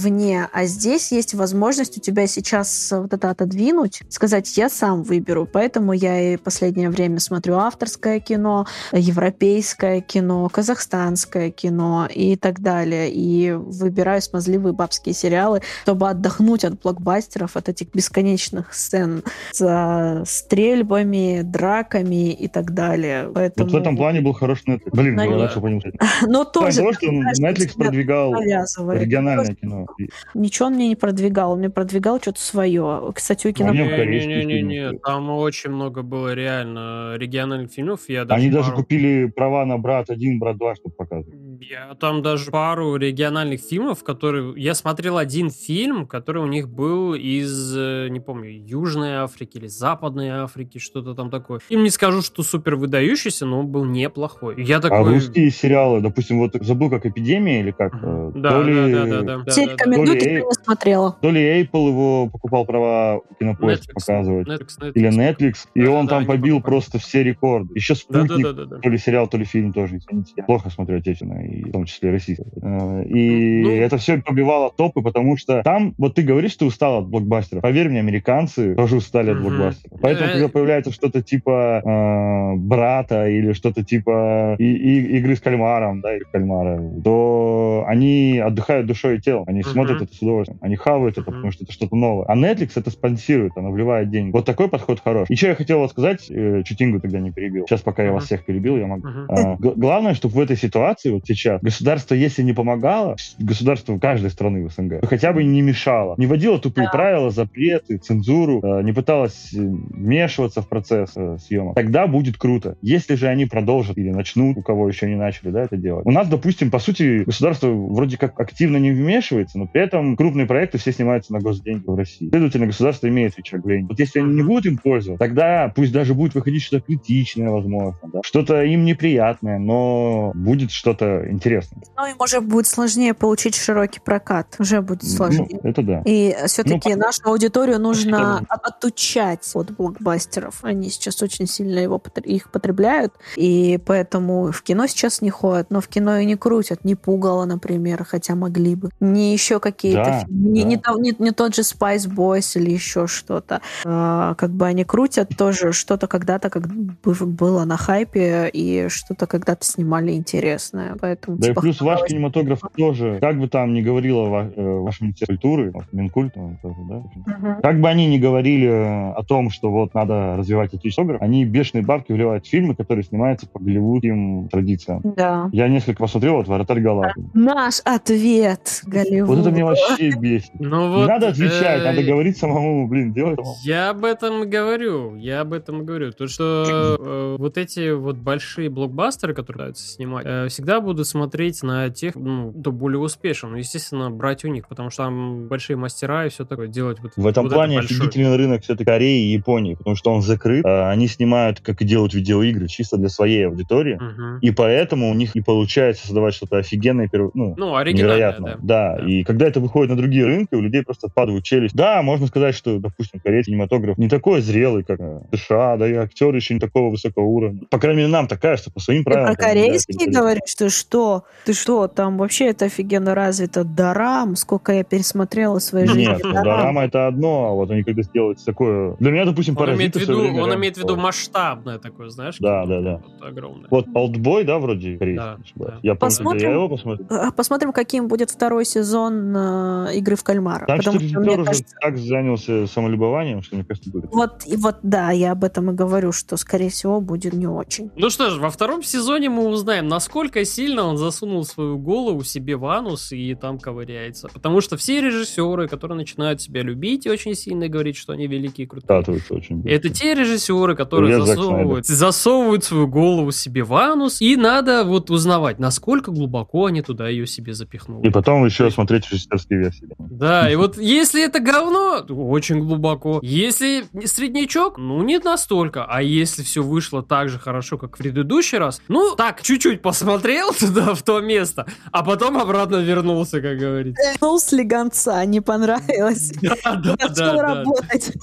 а здесь есть возможность у тебя сейчас вот это отодвинуть, сказать, я сам выберу. Поэтому я и последнее время смотрю авторское кино, европейское кино, казахстанское кино и так далее. И выбираю смазливые бабские сериалы, чтобы отдохнуть от блокбастеров, от этих бесконечных сцен с стрельбами, драками и так далее. Поэтому... Вот в этом плане был хороший Netflix. Блин, на... я начал понимать. Но тоже... Того, что Netflix продвигал региональное кино. Ничего он мне не продвигал, он мне продвигал что-то свое. Кстати, у кино... Не-не-не, там очень много было реально региональных фильмов. Я даже Они пару... даже купили права на «Брат 1», «Брат 2», чтобы показывать. Я там даже пару региональных фильмов, которые... Я смотрел один фильм, который у них был из, э, не помню, Южной Африки или Западной Африки, что-то там такое. Им не скажу, что супер выдающийся, но он был неплохой. Я а такой... А русские сериалы, допустим, вот забыл, как «Эпидемия» или как? Uh-huh. Да, то ли... да, да, да, да. Все рекомендуют, я не смотрела. То ли Apple его покупал права кинопоиск показывать. Netflix, Netflix. Или Netflix. И да, он да, там побил просто все рекорды. Еще «Спутник», да, да, да, да. то ли сериал, то ли фильм тоже, извините. Я плохо смотрю отечественное, и в том числе российское. Э, и ну, это все побивало топы, потому что там, вот ты говоришь, что устал от блокбастеров. Поверь мне, американцы тоже устали от блокбастеров. Поэтому, когда появляется что-то типа э, брата или что-то типа и, и, игры с кальмаром, да, или кальмара, то они отдыхают душой и телом. Они смотрят это с удовольствием. Они хавают это, потому что это что-то новое. А Netflix это спонсирует, она вливает деньги. Вот такой подход хорош. Еще я хотел вот сказать, э, Чутингу тогда не перебил. Сейчас, пока я вас всех перебил, я могу. А, главное, чтобы в этой ситуации, вот сейчас сейчас. Государство, если не помогало, государство каждой страны в СНГ, хотя бы не мешало. Не вводило тупые да. правила, запреты, цензуру, э, не пыталось э, вмешиваться в процесс э, съемок. Тогда будет круто. Если же они продолжат или начнут, у кого еще не начали, да, это делать. У нас, допустим, по сути, государство вроде как активно не вмешивается, но при этом крупные проекты все снимаются на госденьги в России. Следовательно, государство имеет рычаг Вот если они не будут им пользоваться, тогда пусть даже будет выходить что-то критичное, возможно, да, что-то им неприятное, но будет что-то интересное. Ну, им уже будет сложнее получить широкий прокат. Уже будет ну, сложнее. Ну, это да. И все-таки ну, нашу аудиторию нужно отучать от блокбастеров. Они сейчас очень сильно его, их потребляют, и поэтому в кино сейчас не ходят, но в кино и не крутят. Не пугало, например, хотя могли бы. Не еще какие-то... Да, не, да. Не, не, не тот же Spice Boys или еще что-то. А, как бы они крутят тоже что-то когда-то как было на хайпе, и что-то когда-то снимали интересное. Поэтому, да типа, и плюс ваш кинематограф тоже, как бы там ни говорила ва- э, ваш министерство культуры, Минкульт, тоже, да? Угу. Как бы они ни говорили о том, что вот надо развивать отечественный они бешеные бабки вливают в фильмы, которые снимаются по голливудским традициям. Да. Я несколько посмотрел, вот «Вратарь Галактики». Наш ответ, Голливуд. Вот это меня вообще бесит. Ну, вот, Не надо отвечать, э, надо говорить самому, блин, делать Я об этом и говорю, я об этом говорю. То, что э, вот эти вот большие блокбастеры, которые пытаются снимать, э, всегда буду смотреть на тех, ну, кто более успешен. Естественно, брать у них, потому что там большие мастера и все такое делать. Вот, в этом вот плане офигительный рынок все-таки Кореи и Японии, потому что он закрыт. Э, они снимают, как и делают видеоигры, чисто для своей аудитории. Угу. И поэтому у них и получается создавать что-то офигенное, ну, ну невероятное. Да. да. И когда это выходит на другие рынки, у людей просто падают челюсть. Да, можно сказать, что, допустим, корейский кинематограф не такой зрелый, как э, США, да и актеры еще не такого высокого уровня. По крайней мере, нам так кажется, по своим правилам. Ты про корейский говоришь? Ты что? Ты что? Там вообще это офигенно развито. Дарам, сколько я пересмотрела в своей жизни. Нет, ну, Дарама это одно, а вот они когда сделают такое... Для меня, допустим, он имеет в виду, Он имеет в виду масштабное такое, знаешь? Да, да, да. Вот, огромное. Вот Олдбой, да, вроде корейский? Да, да. Я посмотрим, я его посмотрю. А, посмотрим, каким будет второй сезон э, игры в кальмара. Там потому что, что уже кажется... так занялся самолюбованием, что мне кажется будет. Вот, и вот, да, я об этом и говорю, что, скорее всего, будет не очень. Ну что ж, во втором сезоне мы узнаем, насколько сильно он засунул свою голову себе в анус и там ковыряется. Потому что все режиссеры, которые начинают себя любить и очень сильно говорить, что они великие и крутые, да, очень это те режиссеры, которые засовывают, засовывают свою голову себе в анус, и надо вот узнавать, насколько глубоко они туда ее себе запихнули. И потом еще смотреть режиссерские версии. Да, и вот если это говно, очень глубоко. Если среднячок, ну не настолько. А если все вышло так же хорошо, как в предыдущий раз, ну так, чуть-чуть посмотрел туда, в то место, а потом обратно вернулся, как говорится. Вернул слегонца, не понравилось. Да, да, да.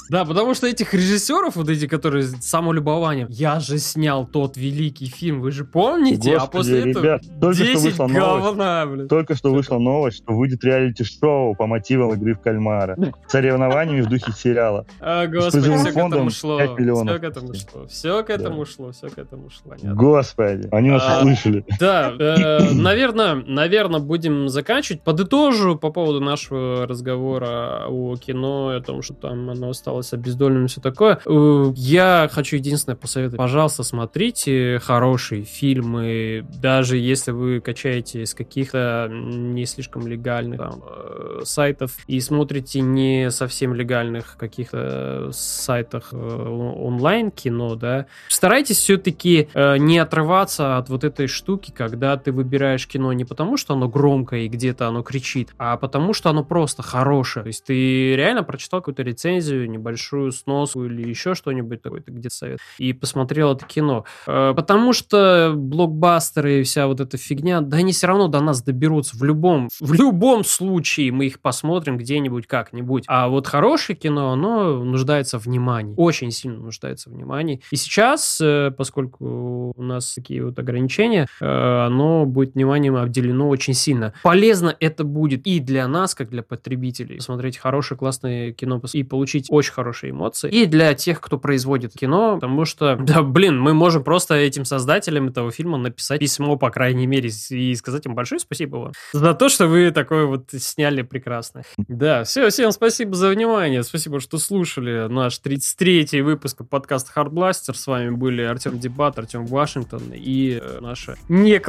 Да, потому что этих режиссеров, вот эти, которые с самолюбованием, я же снял тот великий фильм, вы же помните? а после этого только 10 что вышла говна, блин. Только что вышла новость, что выйдет реалити-шоу по мотивам игры в кальмара. Соревнованиями в духе сериала. А, господи, все к этому шло. Все к этому шло. Все к этому шло, все к этому шло. Господи, они нас а, услышали. Да, наверное, наверное, будем заканчивать. Подытожу по поводу нашего разговора о кино, о том, что там оно осталось обездоленным и все такое. Э, я хочу единственное посоветовать. Пожалуйста, смотрите хорошие фильмы, даже если вы качаете из каких-то не слишком легальных там, э, сайтов и смотрите не совсем легальных каких-то сайтах э, онлайн кино, да, старайтесь все-таки э, не отрываться от вот этой штуки, когда ты выбираешь кино не потому, что оно громкое и где-то оно кричит, а потому, что оно просто хорошее. То есть ты реально прочитал какую-то рецензию, небольшую сноску или еще что-нибудь такое, ты где-то совет, и посмотрел это кино. Э, потому что блокбастеры и вся вот эта фигня, да они все равно до нас доберутся в любом, в любом случае мы их посмотрим где-нибудь как-нибудь. А вот хорошее кино, оно нуждается в внимании, очень сильно нуждается в внимании. И сейчас, э, поскольку у нас такие вот ограничения, э, будет вниманием обделено очень сильно. Полезно это будет и для нас, как для потребителей, смотреть хорошее, классное кино и получить очень хорошие эмоции, и для тех, кто производит кино, потому что, да, блин, мы можем просто этим создателям этого фильма написать письмо, по крайней мере, и сказать им большое спасибо вам за то, что вы такое вот сняли прекрасно. Да, все, всем спасибо за внимание, спасибо, что слушали наш 33-й выпуск подкаста Hard Blaster. С вами были Артем Дебат Артем Вашингтон и э, наша не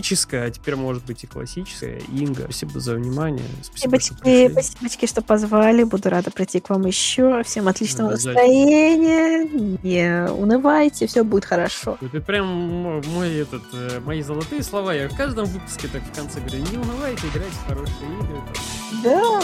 а теперь может быть и классическая Инга. Спасибо за внимание. Спасибо, что Спасибо, спасибо, что позвали. Буду рада прийти к вам еще. Всем отличного настроения. Не унывайте, все будет хорошо. Это прям мой этот, э, мои золотые слова. Я в каждом выпуске так в конце говорю, не унывайте, играйте в хорошие игры. Да.